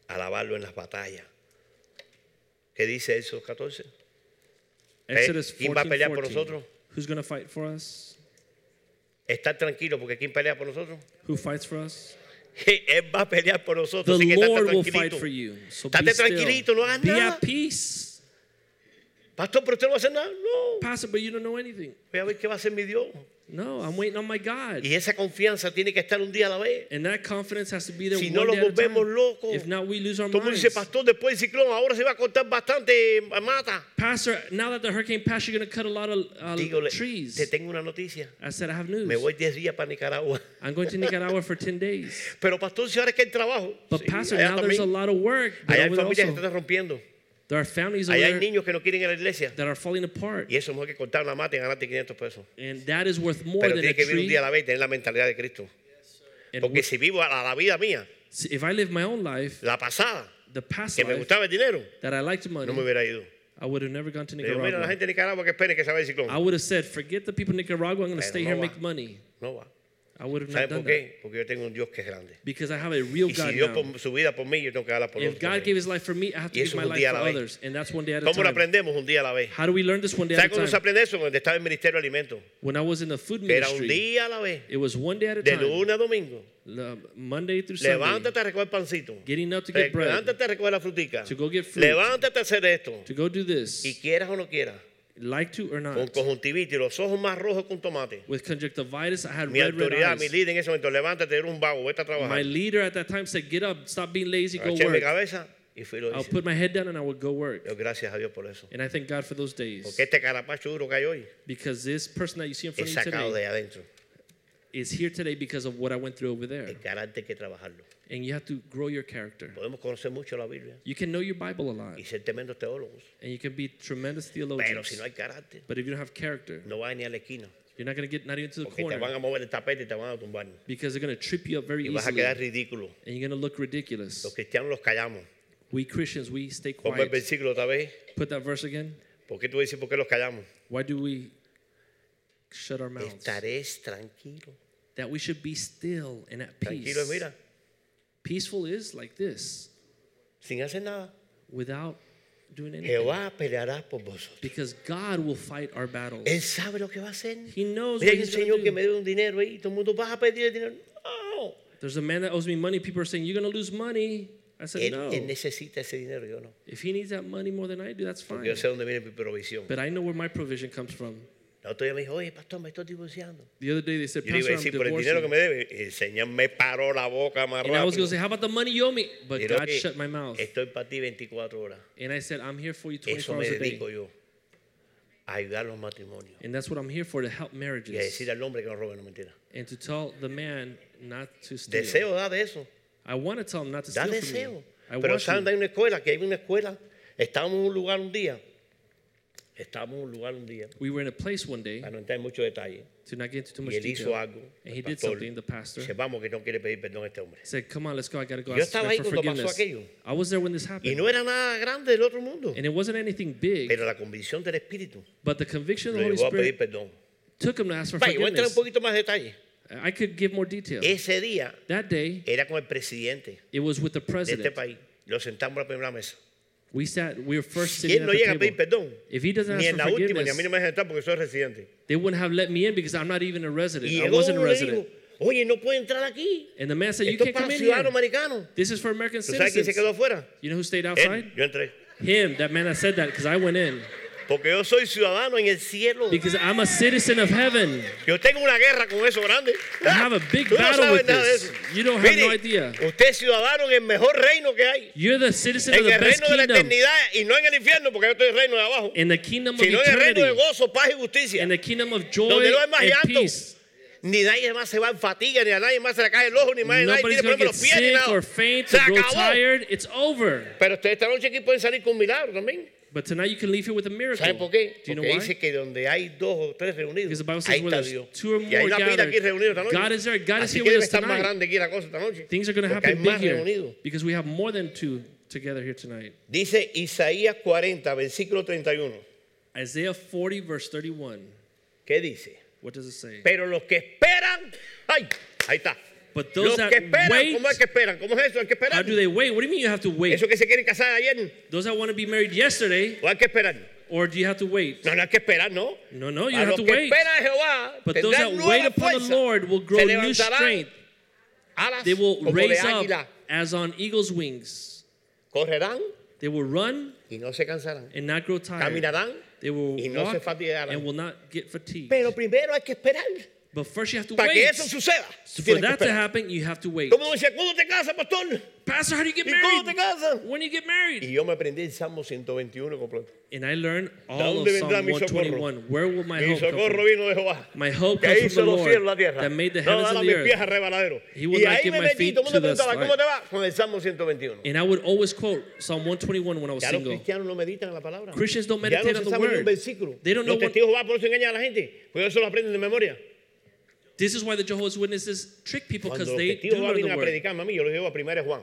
Alabarlo en las batallas. ¿Qué dice esos 14? Exodus ¿quién va a 14 pelear por 14. nosotros? Who's going to fight for us? Estar tranquilo porque ¿quién pelea por nosotros? Who fights for us? (laughs) Él va a pelear por The nosotros. Estate Lord will fight tranquilito. for you. So Estate be still. tranquilito, no hagas Be nada. at peace. Pastor, pero usted no va a hacer nada. No. Pastor, but you don't know anything. Voy a ver qué va a hacer mi Dios. No, I'm waiting on my God. Y esa confianza tiene que estar un día a la vez. And that confidence has to be there Si no time. volvemos locos. If not, we lose our Todo minds. dice, pastor, después del ciclón, ahora se va a cortar bastante mata. Pastor, now that the hurricane passed, you're going to cut a lot of uh, Dígole, trees. te tengo una noticia. I said, I have news. Me voy 10 días para Nicaragua. I'm going to Nicaragua for 10 days. (laughs) Pero pastor, si ahora es que hay trabajo. But Sí, Pastor, now there's a también. lot of work. Allá hay familias que están rompiendo. There are families hay there niños que no quieren ir a la iglesia. that are falling apart. Y eso mejor que cortar una mata y ganarte 500 pesos. And that is worth more Pero than a que vivir un tree. día a la vez y tener la mentalidad de Cristo. And Porque si vivo a la, la vida mía, see, if I live my own life, la pasada, the past que me life gustaba el dinero, that I liked money, no me hubiera ido. I would have never gone to Le digo, mira, la Nicaragua. gente de Nicaragua que espere que se vaya el ciclón. I would have said, forget the people in Nicaragua. I'm going to Pero stay no here and va. make money. No va. I would have ¿Saben not done por that. qué? Porque yo tengo un Dios que es grande. Because I have a real Y si God Dios now. por su vida por mí, yo tengo que darla por If otros. God también. gave his life for me, I have to Y give eso my un life día a for la vez. others. And that's one day at a ¿Cómo lo time. aprendemos? Un día a la vez. How do we learn this one day ¿Saben at a cuándo se time? aprende eso? Cuando estaba en el Ministerio de Alimentos. When I was in the food Era un ministry, día a la vez. it was one day at a De time. lunes a domingo. the- Monday through Sunday. Levántate a recoger pancito. Getting up to get bread. Levántate a recoger la frutica. To go get fruit. Levántate a hacer esto. To go do this. Y quieras o no quieras. Like to or Con not. conjuntivitis y los ojos más rojos que un tomate. With conjunctivitis, I had Mi red, red autoridad, mi eyes. líder en ese momento, levántate, eres un vago, vete a My trabajar. leader at that time said, get up, stop being lazy, go Eché mi work. cabeza y fui lo I'll put my head down and I would go work. Yo, gracias a Dios por eso. And I thank God for those days. Porque este carapacho duro que hay hoy Because this person that you see in front es of you sacado today de adentro. Is here today because of what I went through over there. El carácter hay que trabajarlo. And you have to grow your character. Podemos conocer mucho la Biblia You can know your Bible a lot. y ser tremendos teólogos. And you can be tremendous Pero theologians. si no hay carácter, But if you don't have character, no vas ni a la esquina. you're not going to get not even to the Porque te van corner a mover el tapete y te van a tumbar. because they're going to trip you up very Y vas a easily. quedar ridículo. And you're going to look ridiculous. Los cristianos los callamos. We Christians, we stay Ponme el quiet. versículo otra vez. Put that verse again. ¿Por qué tú dices por qué los callamos? Why do we shut our mouths? Estaréis tranquilo. That we should be still and at peace. Tranquilo, mira, Peaceful is like this, sin hacer nada. without doing anything. Jehová peleará por vosotros. Because God will fight our battles. Él sabe lo que va a hacer. He knows Oye, what hay un he's going señor to que do. me debe un dinero ahí. Todo el mundo, ¿vas a pedir el dinero? No. There's a man that owes me money. People are saying, You're going to lose money. I said, Él, No. él necesita ese dinero, yo no. If he needs that money more than I do, that's fine. yo sé dónde viene mi provisión. But I know where my provision comes from. La otra día me dijo, oye, pastor, me estoy divorciando. The other day they said, Yo le iba Pastor, a I'm decir, por el dinero que me debe. El Señor me paró la boca más And I was going rápido. to say, How about the money you owe me? But Dijo God que shut my mouth. Estoy para ti 24 horas. And I said, I'm here for you Eso 24 me hours a day. dedico yo. A ayudar los matrimonios. And that's what I'm here for to help Y a marriages. decir al hombre que no robe, no mentira. And to tell the man not to steal. Deseo da de eso. I want to tell him not to Da steal from deseo. you. I Pero want saben, hay una escuela, que hay una escuela. Estábamos en un lugar un día. Estábamos en un lugar un día. We were in a place one day, Para no entrar en mucho detalle. to not get into too Y much él hizo algo. and he did something, the pastor. Dice, vamos, que no quiere pedir perdón a este hombre. said, Come on, let's go. I got to go Yo ask estaba ahí for cuando pasó forgiveness. aquello. I was there when this Y happened. no era nada grande del otro mundo. And it wasn't anything big, Pero la convicción del Espíritu but the conviction of the Holy llevó a pedir Spirit perdón. took him to ask for Vaya, voy a entrar un forgiveness. poquito más de detalle. I could give more detail. Ese día That day, era con el presidente it was with the de este president. país. Lo sentamos a la primera mesa. We sat, we were first Si sitting él no llega a pedir perdón, If he doesn't ni ask en for la última, ni a mí no me dejan entrar porque soy residente. they wouldn't have let me in because I'm not even a resident. Y I wasn't a uno y dijo, resident. oye, no puede entrar aquí. And the man said, You Esto can't come in here. americanos. This is for American ¿Tú sabes quién se citizens. quedó afuera? You know who stayed Él. outside? Yo entré. Him, that man that said that, because I went in. Porque yo soy ciudadano en el cielo. Because I'm a citizen of heaven. Yo tengo una guerra con eso grande. I have a big (laughs) Tú no battle with this. You don't have no Mire, idea. Usted es ciudadano en el mejor reino que hay. You're the citizen of En the el best reino de la kingdom. eternidad y no en el infierno, porque yo estoy en el reino de abajo. In the kingdom of Sino en el reino de eternity. gozo, paz y justicia. In the kingdom of joy Donde no hay más and llanto. peace. Ni nadie más se va en fatiga, ni a nadie más se le cae el ojo, ni más nadie tiene problemas en los pies, ni nada. faint Se acabó. tired. It's over. Pero ustedes esta noche aquí pueden salir con milagro también. But tonight you can leave here with a miracle. ¿Saben por qué? Do you know Porque why? dice que donde hay dos o tres reunidos, Because the Bible ahí says where está there's Dios. two or Y hay more una pila aquí gathered, reunidos esta noche. God is there. God is Así here que with us estar más tonight. grande aquí la cosa esta noche. Things are going to Porque hay happen big más here reunidos. because we have more than two together here tonight. Dice Isaías 40, versículo 31. Isaiah 40, verse 31. ¿Qué dice? What does it say? Pero los que esperan, ¡ay! Ahí está. But those Los that que esperan, wait, ¿cómo es que esperan? ¿Cómo es eso? Hay que how do they wait? What do you mean you have to wait? Eso que se quieren casar ayer, Those that want to be married yesterday, o hay que esperar. or do you have to wait? No, no hay que esperar, no. No, no, you a have los to que wait. esperan a Jehová But those tendrán that wait upon the fuerza. Lord will grow Se new levantarán strength. alas They will como de raise águila. up as on eagle's wings. Correrán They They will run y no se cansarán. and not grow tired. Caminarán They will y no se walk fatigarán. and will not get fatigued. Pero primero hay que esperar. But first you have to Para que wait. eso suceda, So for tienes que that to esperar. happen, you have to wait. Como dice, ¿cuándo te casas, pastor? Pastor, how do you get ¿Y cuándo te married? casas? When you get Y married? yo me aprendí el Salmo 121 completo. And I learned all dónde of Psalm vendrá mi socorro? 121. Where will my Mi hope come socorro from? vino de Jehová. My Que comes hizo from the los cielos y la Lord tierra. that made the No heavens and mis the pies a earth. rebaladero. He will Y not ahí give me my metí, feet todo el mundo to the preguntaba, slide. ¿cómo te va? Con el Salmo 121. And I would always quote Psalm 121 when I was Ya los single. cristianos no meditan en la palabra. Christians don't ya meditate no on se the saben ni un word. versículo. They don't know los what- testigos van por eso engañan a la gente. Porque eso lo aprenden de memoria. This is why the Jehovah's Witnesses trick people because they do learn the a word. predicarme a mí, yo los llevo a 1 Juan.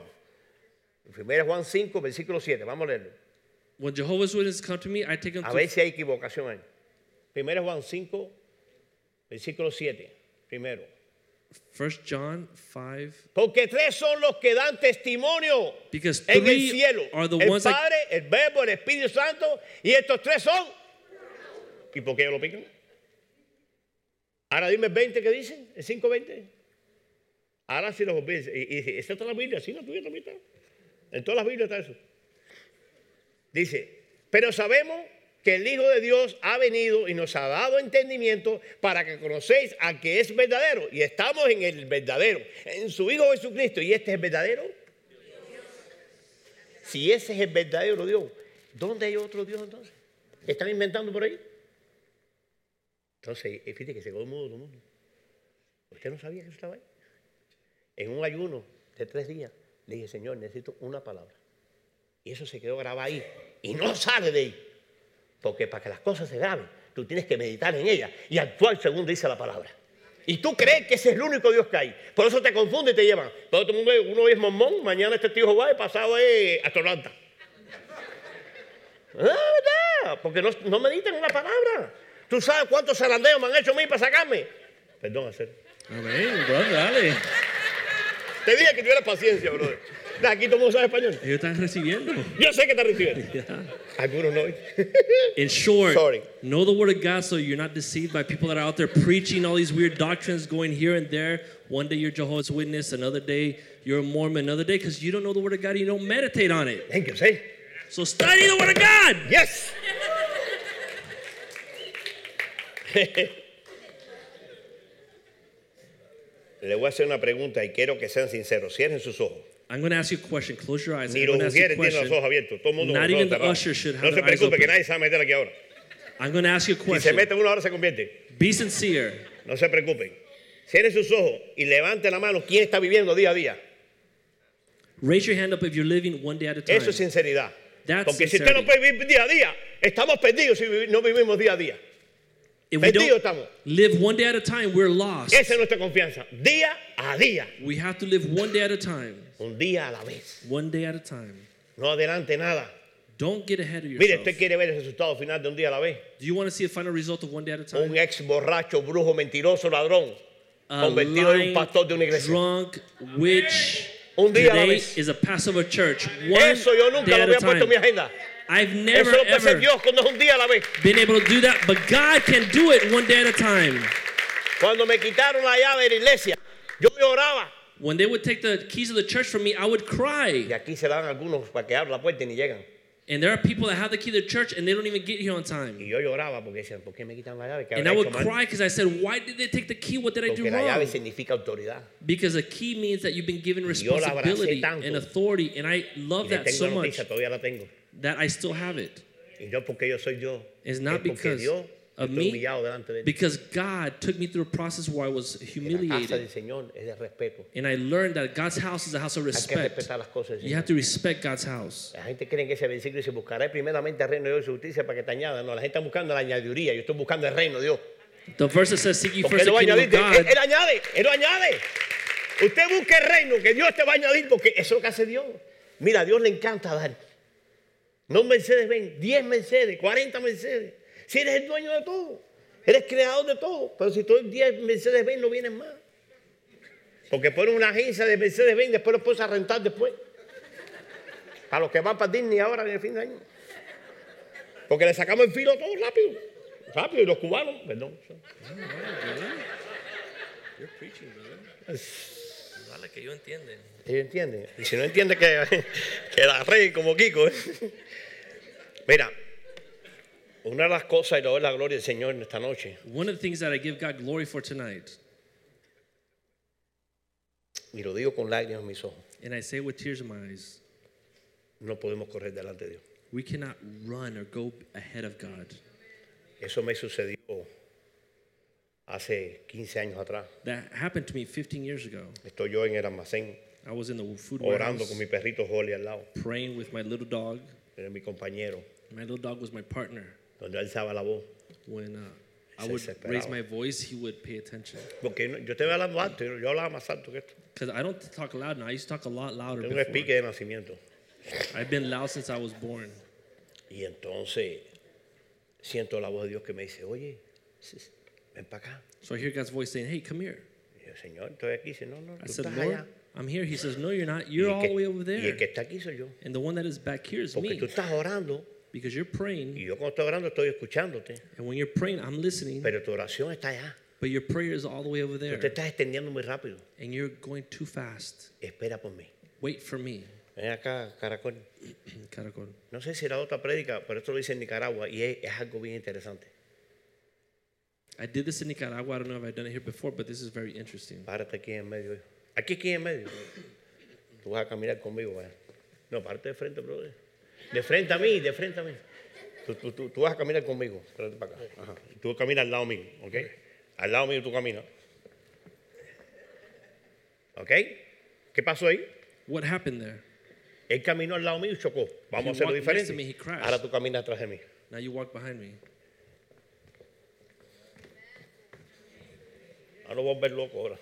1 Juan 5, versículo 7. Vamos a leerlo. When Jehovah's Witnesses come to me, I take them A to ver si hay equivocación ahí. 1 Juan 5, versículo 7. Primero. 1 John 5. Porque tres son los que dan testimonio Because en el cielo. are the el ones that Padre, el Verbo, el Espíritu Santo. Y estos tres son. ¿Y por qué lo pican? Ahora dime el 20 que dicen, el 5.20. Ahora sí los olvides. Y, y dice, ¿esta la Biblia? Sí, la tuya también está. En todas las Biblias está eso. Dice, pero sabemos que el Hijo de Dios ha venido y nos ha dado entendimiento para que conocéis al que es verdadero. Y estamos en el verdadero, en su Hijo Jesucristo. ¿Y este es verdadero? Si ese es el verdadero Dios, ¿dónde hay otro Dios entonces? ¿Están inventando por ahí? Entonces, eh, fíjate que se quedó mudo todo el mundo. ¿Usted no sabía que eso estaba ahí? En un ayuno de tres días, le dije, Señor, necesito una palabra. Y eso se quedó grabado ahí. Y no sale de ahí. Porque para que las cosas se graben, tú tienes que meditar en ellas y actuar según dice la palabra. Y tú crees que ese es el único Dios que hay. Por eso te confunde y te llevan. Todo el mundo, uno es mormón, mañana es testigo de Jehová y pasado es astronauta. (laughs) Ah, ¿verdad? Porque no, no meditan en la palabra. ¿Tú sabes cuántos zarandeos me han hecho a mí para sacarme? Perdón, hacer. Amén, brother, dale. Te dije que tuvieras paciencia, brother. Aquí todo el mundo sabe español. Ellos están recibiendo. Yo sé que te reciben. (laughs) Algunos no. In short, Sorry. know the word of God so you're not deceived by people that are out there preaching all these weird doctrines, going here and there. One day you're Jehovah's Witness, another day you're a Mormon, another day because you don't know the word of God and you don't meditate on it. Thank you, say. So study the word of God. Yes. (laughs) Le voy a hacer una pregunta y quiero que sean sinceros. Cierren sus ojos. I'm going to ask you a question. Close your eyes. Ni I'm los going to ask you a mujeres tienen los ojos abiertos. Todo el mundo Not con los even ojos the cerrados. usher should have No se their eyes preocupe que open. nadie se va a meter aquí ahora. I'm going to ask you a Si se question. mete uno ahora se convierte. Be sincere. No se preocupen. Cierren sus ojos y levanten la mano. ¿Quién está viviendo día a día? Raise your hand up if you're living one day at a time. Eso es sinceridad. That's Porque si usted no sincerity. puede vivir día a día, estamos perdidos si vivi- no vivimos día a día. If we don't estamos. live one day at a time, we're lost. Esa es nuestra confianza. Día a día. We have to live one day at a time. Un día a la vez. One day at a time. No adelante nada. Don't get ahead of yourself. Mire, usted quiere ver el resultado final de un día a la vez. Do you want to see a final result of one day at a time? Un ex borracho, brujo, mentiroso, ladrón, A convertido en un lying, pastor de una iglesia. drunk witch Un día a la vez. is a Passover church. One Eso yo nunca day lo había puesto en mi agenda. I've Eso never lo puede hacer ever Dios cuando es un día a la vez. been able to do that, but God can do it one day at a time. Cuando me quitaron la llave de la iglesia, yo lloraba. When they would take the keys of the church from me, I would Y cry. aquí se dan algunos para que abran la puerta y ni llegan. And there are people that have the key to the church and they don't even get here on Y time. yo lloraba porque decían, ¿por qué me quitan la llave? ¿Qué And I would mal? cry because I said, Why did they take the key? What did I do Porque la llave wrong? significa autoridad. Because a key means that you've been given yo la abracé responsibility tanto. and authority. And I Y love le that tengo so la much noticia, todavía la tengo. That I still have it. Y no porque yo soy yo. It's not because Dios of me, because God took me through a process where I was humiliated. And I learned that God's house is a house of respect. You have to respect God's house. La gente cree que ese versículo dice, buscaré primeramente el reino de Dios y su justicia para que te añada. No, la gente está buscando la añadiduría. Yo estoy buscando el reino de Dios. The verse that says, Seek ye first the kingdom of. Él, God. él añade, él añade. Usted busca el reino que Dios te va a añadir porque eso es lo que hace Dios. Mira, a Dios le encanta dar. No un Mercedes ven, 10 Mercedes, 40 Mercedes. Si eres el dueño de todo, eres creador de todo. Pero si tú 10 Mercedes ven, no vienen más. Porque ponen una agencia de Mercedes Benz, después lo puedes a rentar después. A los que van para Disney ahora en el fin de año. Porque le sacamos el filo todo rápido. Rápido, y los cubanos, perdón. Dale, que ellos entienden. ¿Ellos entienden? Y si no entienden, que, que la rey como Kiko. ¿eh? Mira, una de las cosas, y le doy la gloria del Señor en esta noche, One of the things that I give God glory for tonight, y lo digo con lágrimas en mis ojos, and I say with tears in my eyes, no podemos correr delante de Dios. we cannot run or go ahead of God. Eso me sucedió hace 15 años atrás. That happened to me 15 years ago. Estoy yo en el almacén I was in the food orando warehouse con mi perrito Holly al lado, praying with my little dog. era mi compañero, My little dog was my partner. donde él alzaba la voz. When uh, I would raise my voice, he would pay attention. Porque yo te hablando alto, yo hablaba más alto que esto. Because I don't talk loud now. I used to talk a lot louder Tengo before. speaker de nacimiento. I've been loud since I was born. Y entonces siento la voz de Dios que me dice, oye, ven para acá. So I hear God's voice saying, hey, come here. Y yo, Señor, estoy aquí. Dice, no, no, I tú said, estás Lord, allá. I'm here. He says, no, you're not. You're all the way over Y el there. que está aquí soy yo. And the one that is back here is Porque me. tú estás orando Because you're y praying. yo cuando estoy orando estoy escuchándote. And when you're praying, I'm listening. Pero tu oración está allá. But your prayer is all the way over Tú te there. estás extendiendo muy rápido. And you're going too fast. Espera por mí. Wait for me. Ven acá, Caracol. (clears throat) Caracol. No sé si era otra prédica, pero esto lo dice en Nicaragua y es, es algo bien interesante. I did this in Nicaragua. I don't know if I've done it here before, but this is very interesting. Párate aquí en medio. Aquí, aquí en medio. Tú vas a caminar conmigo. ¿verdad? No, párate de frente, brother. De frente a mí, de frente a mí. Tú, tú, tú, tú vas a caminar conmigo. Espérate para acá. Ajá. Tú caminas al lado mío, ¿ok? Al lado mío tú caminas. ¿Ok? ¿Qué pasó ahí? What happened there? Él caminó al lado mío y chocó. Vamos He a hacerlo walked next to diferente. me. Ahora tú caminas atrás de mí. Now you walk behind me. Ahora voy a ver loco ahora.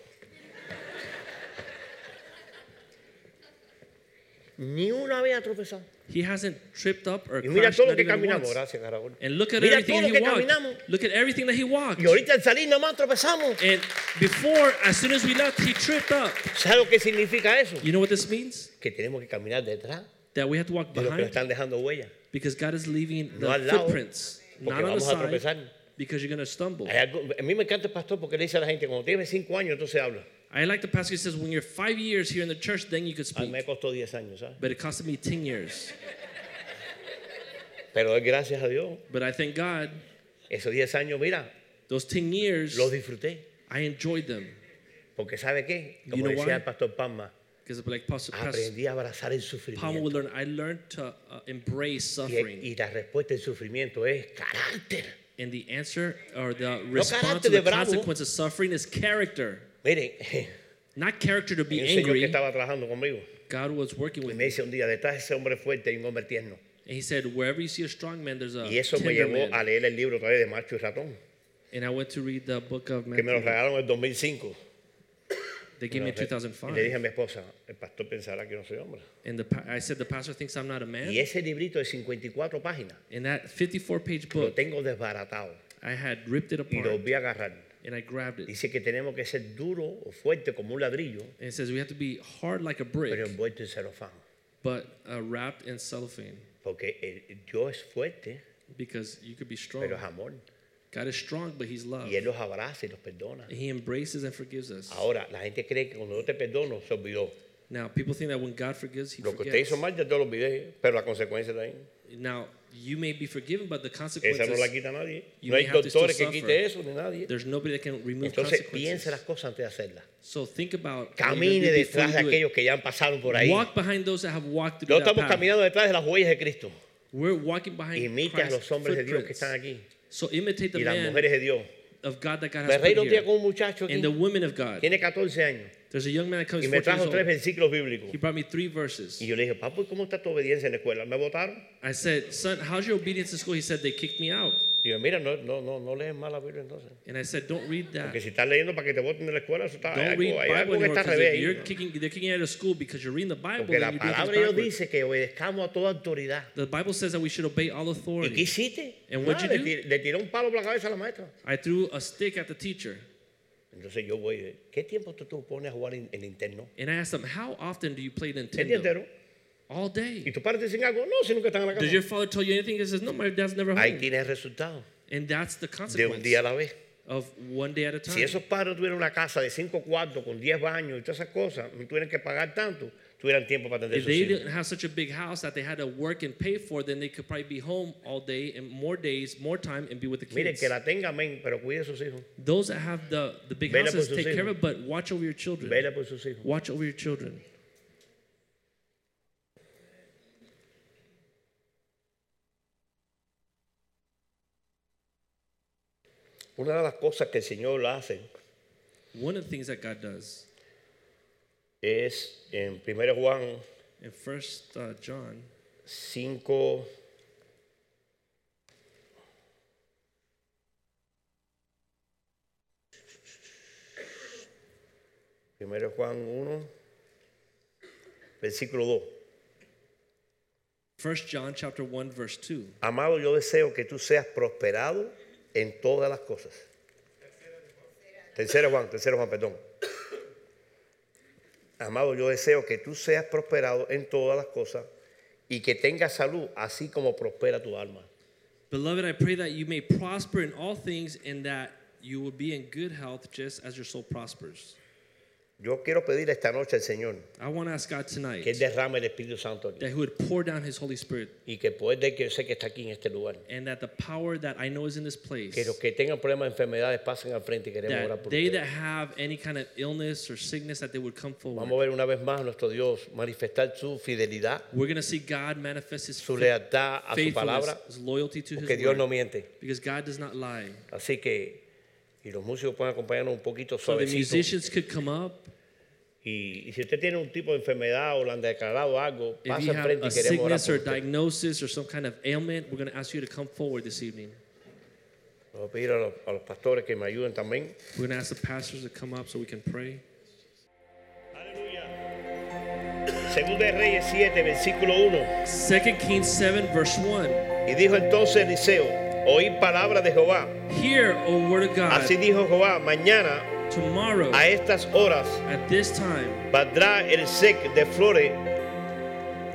Ni una vez ha tropezado. He hasn't tripped up or Y mira crashed todo lo not que even caminamos. once. Gracias, Caracol. And look at Mira everything todo that lo he que walked. caminamos. Look at everything that he walked. Y ahorita al salir nada más tropezamos. And before, as soon as we left, he tripped up. ¿Sabes lo que significa eso? You know what this means? Que tenemos que caminar detrás That we have to walk de los que nos behind están dejando huella. because God is leaving No al the lado, footprints, porque not on the vamos a side, tropezar. Because you're going to stumble. Hay algo- a mí me encanta el pastor porque le dice a la gente, cuando tienes cinco años, entonces habla. I like the pastor who says, when you're five years here in the church, then you could A mí me speak. costó 10 años, ¿sabes? But it costed me 10 years. Pero doy gracias a Dios. But I thank God, Esos 10 años, mira, those 10 years, los disfruté. I enjoyed them. Porque ¿sabe qué? You Como know decía why? el pastor Palma, Because like Pastor, Pastor aprendí a abrazar el Palmer would sufrimiento. learn, I learned to uh, embrace Y, suffering. y la respuesta al sufrimiento es carácter. And the answer or the response to the consequence of suffering is character. Miren, Not character to be un señor que angry. estaba trabajando conmigo God was working with me dice un día, detrás ese hombre fuerte un hombre tierno. And he said, wherever you see a strong man, there's a Y eso me llevó a man. leer el libro otra vez de Macho y Ratón, And I went to read the book of que me lo Matthew. regalaron en el 2005. They gave me in Y le dije a 2005. mi esposa, el pastor pensará que no soy hombre. And the, I said, the pastor thinks I'm not a man. Y ese librito de 54 páginas In that 54 page lo book, tengo desbaratado I had ripped it y lo apart voy a agarrar. and I grabbed it. Dice que tenemos que ser duro o fuerte como un ladrillo, And it says we have to be hard like a pero brick, envuelto en celofán. but uh, wrapped in cellophane. Porque el- Dios es fuerte, Because you could be strong. pero es amor. God is strong, but He's love. Y Él los abraza y los perdona. And He embraces and forgives us. Ahora, la gente cree que cuando yo te perdono, se olvidó. Now, people think that when God forgives, He Lo que usted forgets. hizo mal, ya te lo olvidé, pero la consecuencia está ahí. Now, you may be forgiven, but the Esa no la consequences, quita nadie. you No hay have to still doctores que suffer. quite eso, ni nadie. there's nobody that can remove Entonces, piense consequences. las cosas antes de hacerlas. So think about what you're Camine gonna do before detrás de you do it. aquellos que ya han pasado por ahí. Walk behind those that have walked through No that estamos path. caminando detrás de las huellas de Cristo. We're walking behind Imite a Christ's los hombres de Dios que footprints. están aquí So imitate the y las man mujeres de Dios. of God that God Me has reí put un día con un muchacho aquí, And the women of God. tiene 14 años, There's a young man that comes y me 14 trajo tres versículos bíblicos. He brought me three verses. Y yo le dije, papu, ¿cómo está tu obediencia en la escuela? ¿Me votaron? I said, son, how's your obedience in school? He said, they kicked me out. Digo, mira, no, no, no, no lees más la Biblia entonces. And I said, don't read that. Porque si estás leyendo para que te voten de la escuela, eso está, Don't read algo, hay algo que está al because revés if ahí, you're ¿no? kicking, they're kicking you out of school because you're reading the Bible Porque la and you're doing palabra Dios dice que obedezcamos a toda autoridad. The Bible says that we should obey all ¿Y qué authority. hiciste? And what'd Nada, you le, tir- le tiré un palo por la cabeza a la maestra. I threw a stick at the teacher Entonces yo voy, ¿qué tiempo tú pones a jugar en interno? and I asked him, how often do you play El día Nintendo? entero. All ¿Y day. tus padres te dicen algo? No, si nunca están en la Does your father tell you anything? He says, no, my dad's never Ahí home. el resultado And that's the de un consequence día a la vez. of one day at a time. Si esos padres tuvieran una casa de cinco cuartos con 10 baños y todas esas cosas, no tuvieran que pagar tanto, tuvieran tiempo para atender if sus they hijos. didn't have such a big house that they had to work and pay for, then they could probably be home all day and more days, more time, and be with the Miren, kids. que la tenga, amén, pero cuide a sus hijos. Those that have the, the big Vela por houses sus take care of hijos. it, but watch over your children. Vela por sus hijos. Watch over your children. Una de las cosas que el Señor hace One of the things that God does es en 1 Juan in First uh, John 5, Primero Juan 1, versículo 2. First John chapter 1 verse 2. Amado, yo deseo que tú seas prosperado en todas las cosas. Tercero Juan, tercero Juan, perdón. Amado, yo deseo que tú seas prosperado en todas las cosas y que tengas salud, así como prospera tu alma. Beloved, I pray that you may prosper in all things and that you will be in good health just as your soul prospers. Yo quiero pedir esta noche al Señor I want to ask God tonight que Él derrame el Espíritu Santo aquí that He would pour down His Holy Spirit y que el poder de que yo sé que está aquí en este lugar. and that the power that I know is in this place, Que los que tengan problemas de enfermedades pasen al frente y queremos orar that por they ustedes. that have any kind of illness or sickness, that they would come Vamos a forward. ver una vez más a nuestro Dios manifestar su fidelidad, We're going to see God manifest His su lealtad a su faithfulness, palabra, His loyalty to His porque Dios no word, miente. because God does not lie. Así que, y los músicos pueden acompañarnos un poquito So the suavecito. musicians could come up. Y, y si usted tiene un tipo de enfermedad o le han declarado algo, If pasa you al have a y queremos orar sickness por or usted. diagnosis or some kind of ailment, we're going to ask you to come forward this evening. Voy a pedir a los, a los pastores que me ayuden también. We're going to ask the pastors to come up so we can pray. Segunda de Reyes 7, versículo 1. 2 Kings 7, verse 1. Y dijo entonces Eliseo, oí palabra de Jehová. Hear, O word of God, Así dijo Jehová, mañana tomorrow a estas horas at this time valdrá el sec de flores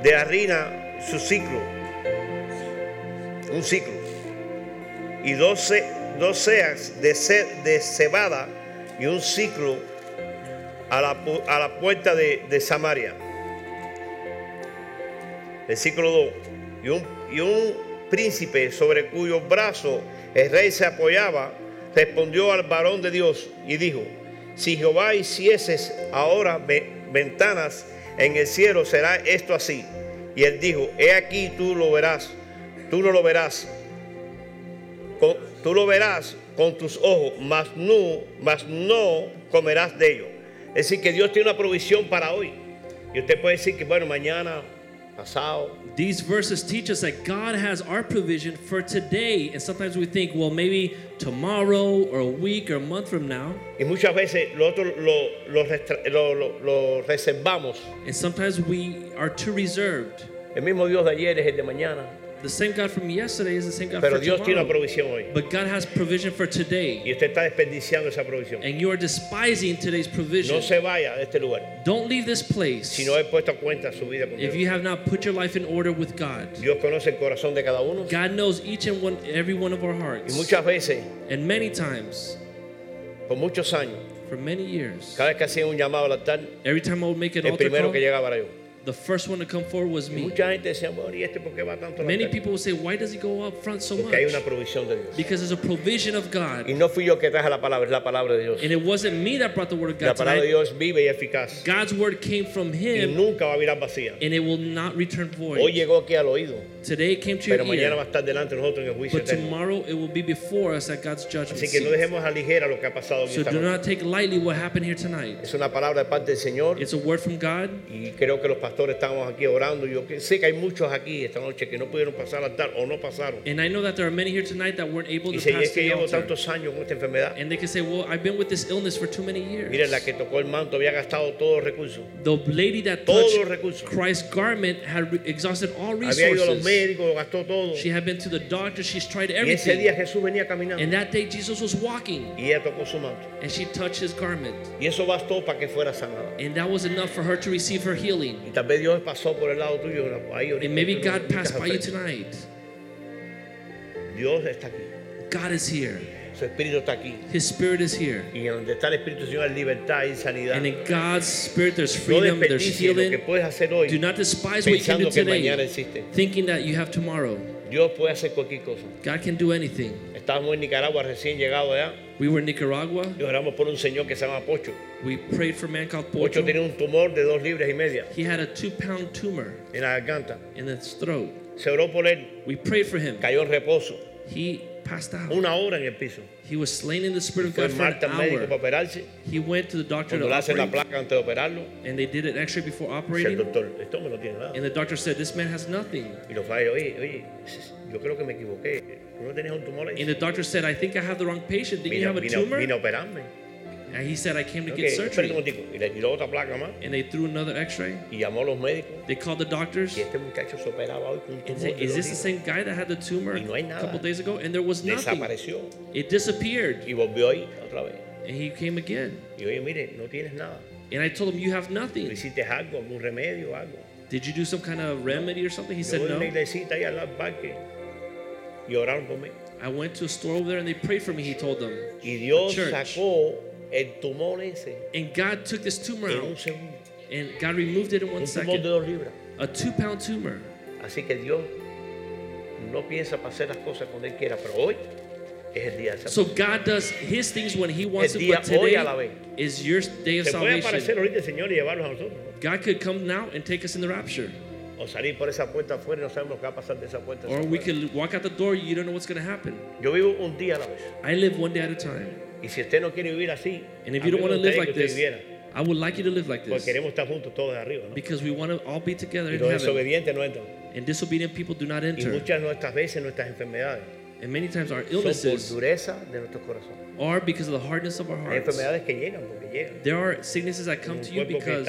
de harina su ciclo. Un ciclo. Y doce, dos seas de, ce- de cebada y un ciclo a la, a la puerta de, de Samaria. Versículo 2. Y un, y un príncipe sobre cuyo brazo el rey se apoyaba, respondió al varón de Dios y dijo, si Jehová hicieses ahora ve- ventanas en el cielo, será esto así. Y él dijo, he aquí tú lo verás, tú no lo verás, tú lo verás con tus ojos, mas no, mas no comerás de ello. Es decir, que Dios tiene una provisión para hoy. Y usted puede decir que, bueno, mañana, pasado, These verses teach us that God has our provision for today. And sometimes we think, well, maybe tomorrow or a week or a month from now. y muchas veces lo otro lo, lo lo- lo- reservamos. And sometimes we are too reserved. El mismo Dios de ayer es el de mañana, The same God from yesterday is the same God pero Dios tiene una provisión hoy. But God has provision for Y today. usted está desperdiciando esa provisión. And you are despising today's No provision. se vaya de este lugar Don't leave this place si no he puesto a cuenta su vida con if you have not put your life in order with God. Dios conoce el corazón de cada uno God knows each and one, every one of our y hearts. muchas veces, And many times, por muchos años, for many years, cada vez que hacía un llamado al altar, every time I would make an el altar primero call, que llegaba era yo. The first one to come forward was me. mucha gente decía, bueno, ¿y este por qué va tanto Many people will say, why does he go up front so Porque hay una much? provisión de Dios. Because there's a provision of God. Y no fui yo que traje la palabra, es la palabra de Dios. And it wasn't me that brought the word of La God palabra de tonight. Dios vive y eficaz. God's word came from Y him nunca va a virar vacía. and it will not return Hoy void. llegó aquí al oído, Today it came to your pero va a ear, estar delante de nosotros en el juicio but eterno. tomorrow it will be before us at God's judgment Así que no seat. dejemos a ligera lo que ha pasado en So esta do noche. not take lightly what happened here tonight. Es una palabra de parte del Señor It's a word from God. y creo que los pastores aquí orando. Yo sé que hay muchos aquí esta noche que no pudieron pasar al altar o no pasaron. And I know that there are many here tonight that weren't able Y to pass es que the llevo altar. tantos años con esta enfermedad, And they can say, well, I've been with this illness for too many years. miren, la que tocó el manto había gastado todos los recursos. The lady that Todos touched los recursos. Christ's garment had re- exhausted all Había ido a los resources. médicos, gastó todo. She had been to the doctor. She's tried Y ese día everything. Jesús venía caminando And that day Jesus was walking y ella tocó su manto. and she touched his garment. Y eso bastó para que fuera sanada. And that was enough for her to receive her healing. Tal vez Dios pasó por el lado tuyo. Ahí ahorita And maybe no- God passed by you tonight. Dios está aquí. God is here. Su espíritu está aquí. His spirit is here. Y donde está el Espíritu del Señor hay libertad y sanidad. And in God's spirit, there's No freedom, there's desperdicies lo que healing. puedes hacer hoy Do not despise what you can do pensando que mañana today, thinking that you have tomorrow. Dios puede hacer cualquier cosa. God can do anything. Estábamos en Nicaragua recién llegado allá We were in Nicaragua. y oramos por un señor que se llama Pocho. We prayed for a man called Pocho Pocho. tenía un tumor de dos libras y media He had a two pound tumor en la garganta. in his throat. Se oró por él, We prayed for him. cayó en reposo, He passed out. una hora en el piso. He was slain in the spirit of God for an para hour. operarse. He went to the doctor Cuando to hacen la placa antes de operarlo, and they did an x-ray before dice el operating. doctor, esto no tiene nada. And the doctor said, this man has nothing. Y los oye, oye, yo creo que me equivoqué. No tenías un tumor ahí? And the doctor said, I think I have the wrong patient. Didn't you have a tumor? vino a operarme. And he said, I came to get un surgery. momentico. Y le tiró otra placa más And they threw another x-ray. y llamó a los médicos. They called the doctors. Y este muchacho se operaba hoy con un And tumor. said, is this the same guy that had the tumor Y no hay a couple days ago? And there was nothing. Desapareció It disappeared. y volvió ahí otra vez. And he came again. Y oye, mire, no tienes nada. And I told him, you have nothing. hiciste algo, algún remedio, algo? Did you do some kind of remedy or something? He Yo said, voy a una no. iglesita ahí al parque y oraron por. I went to a store over there and they prayed for me, he told them. Y Dios Church. sacó el tumor ese And God took this tumor en un out. segundo. And God removed it in one Un tumor de second. dos libras. A two pound tumor. Así que Dios no piensa para hacer las cosas cuando Él quiera, pero hoy es el día de esa So God does his things when he wants El to, día but hoy a la today is your day of Se puede aparecer salvation. ahorita el Señor y llevarnos a nosotros. God could come now and take us in the rapture. O salir por esa puerta afuera y no sabemos lo que va a pasar de esa puerta. Or we afuera. could walk out the door, you don't know what's going to happen. Yo vivo un día a la vez. I live one day at a time. Y si usted no quiere vivir así, And if you don't want to live like this, viviera. I would like you to live like Porque this. queremos estar juntos todos arriba, ¿no? Because we want to all be together Y in heaven. no entran. And disobedient people do not Y enter. muchas nuestras veces nuestras enfermedades And many times our illnesses dureza de nuestros corazones. are because of the hardness of our hearts. que llegan llegan. There are sicknesses that come to you because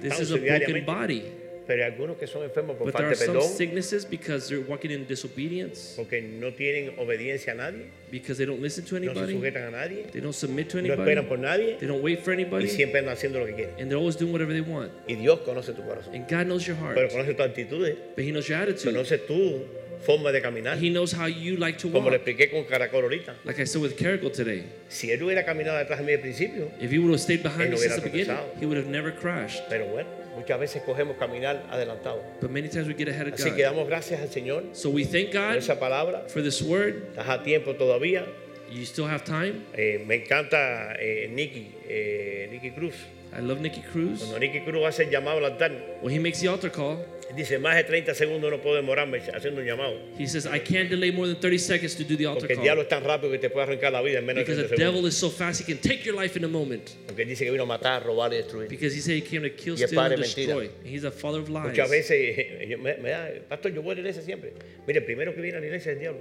this is a broken body. Pero hay algunos que son enfermos por But there falta are de some perdón, sicknesses because they're walking in disobedience, porque no tienen obediencia a nadie, because they don't listen to no se anybody, sujetan a nadie, they don't submit to no esperan anybody, por nadie they don't wait for y anybody, siempre andan haciendo lo que quieren. and they're always doing whatever they want. Y Dios conoce tu corazón, And God knows your heart, pero conoce tus actitudes, but He knows your attitude. conoce tu forma de caminar. He knows how you like to Como le walk. expliqué con Caracol ahorita. Like I said with Carrigal today, Si él hubiera caminado detrás de mí al principio, if he would have stayed Él behind since the beginning, tropezado. he would have never crashed. pero bueno, muchas veces cogemos caminar adelantado. But many times we get ahead of Así que God. damos gracias al Señor So we thank por God esa palabra. for this word. Estás a tiempo todavía. You still have time. Eh, me encanta eh, Nicky, eh, Nicky Cruz. I love Nicky Cruz. Cuando Nicky Cruz hace el llamado al altar, When he makes the altar call, dice más de 30 segundos no puedo demorarme haciendo un llamado. he says, I can't delay more than 30 seconds to do the altar Porque el diablo call. es tan rápido que te puede arrancar la vida en menos de Because 30 the devil segundos. is so fast, he can take your life in a moment. Porque él dice que vino a matar, robar y destruir. Because he said he came to kill, Y es steal, and mentira. destroy. He's a father of lies. Muchas veces (laughs) yo- me, me da, pastor, yo voy a la iglesia siempre. Mire, el primero que viene a la iglesia es el diablo.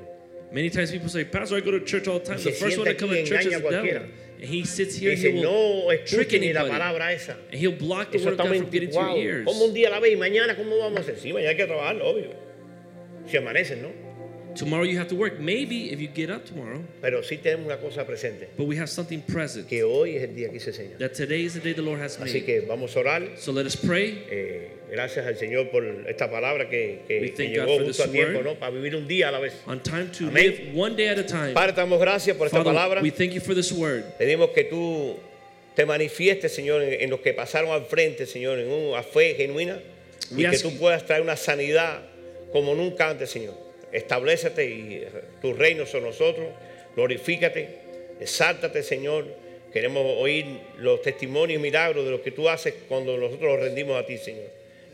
Many times people say, Pastor, I go to church all the time. The first one to come aquí y to church is engaña the devil. cualquiera. And he sits here and he dice, will no trick escuche ni la palabra esa. And he'll block the Eso word of está God from getting to your ears. Como un día la vez y mañana, ¿cómo vamos a hacer? Sí, mañana hay que trabajar, obvio. Si amanecen, ¿no? Tomorrow you have to work. Maybe if you get up tomorrow, Pero sí tenemos una cosa presente. but we have something present. Que hoy es el día que se enseña. That today is the day the Lord has Así made. que vamos a orar. So let us pray. Eh, gracias al Señor por esta palabra que, que- que llegó justo a tiempo. ¿no? Para vivir un día a la vez. On time to Amén. live one day at a time. Padre, damos gracias por esta Father, palabra. we thank you for this word. Pedimos que tú te manifiestes, Señor, en, en los que pasaron al frente, Señor, en una fe genuina. Y que tú puedas traer una sanidad como nunca antes, Señor. Establecete y tu reino sobre nosotros. Glorifícate. Exáltate, Señor. Queremos oír los testimonios y milagros de lo que tú haces cuando nosotros los rendimos a ti, Señor.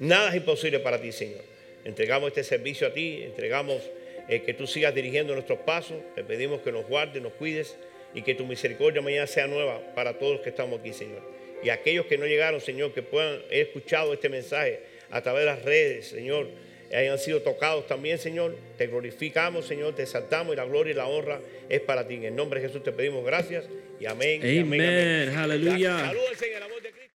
Nada es imposible para ti, Señor. Entregamos este servicio a ti, entregamos eh, que tú sigas dirigiendo nuestros pasos. Te pedimos que nos guardes, nos cuides y que tu misericordia mañana sea nueva para todos los que estamos aquí, Señor. Y aquellos que no llegaron, Señor, que puedan haber escuchado este mensaje a través de las redes, Señor, hayan sido tocados también, Señor. Te glorificamos, Señor, te exaltamos y la gloria y la honra es para ti. En el nombre de Jesús te pedimos gracias y amén. amén. Hallelujah. Salúdense en el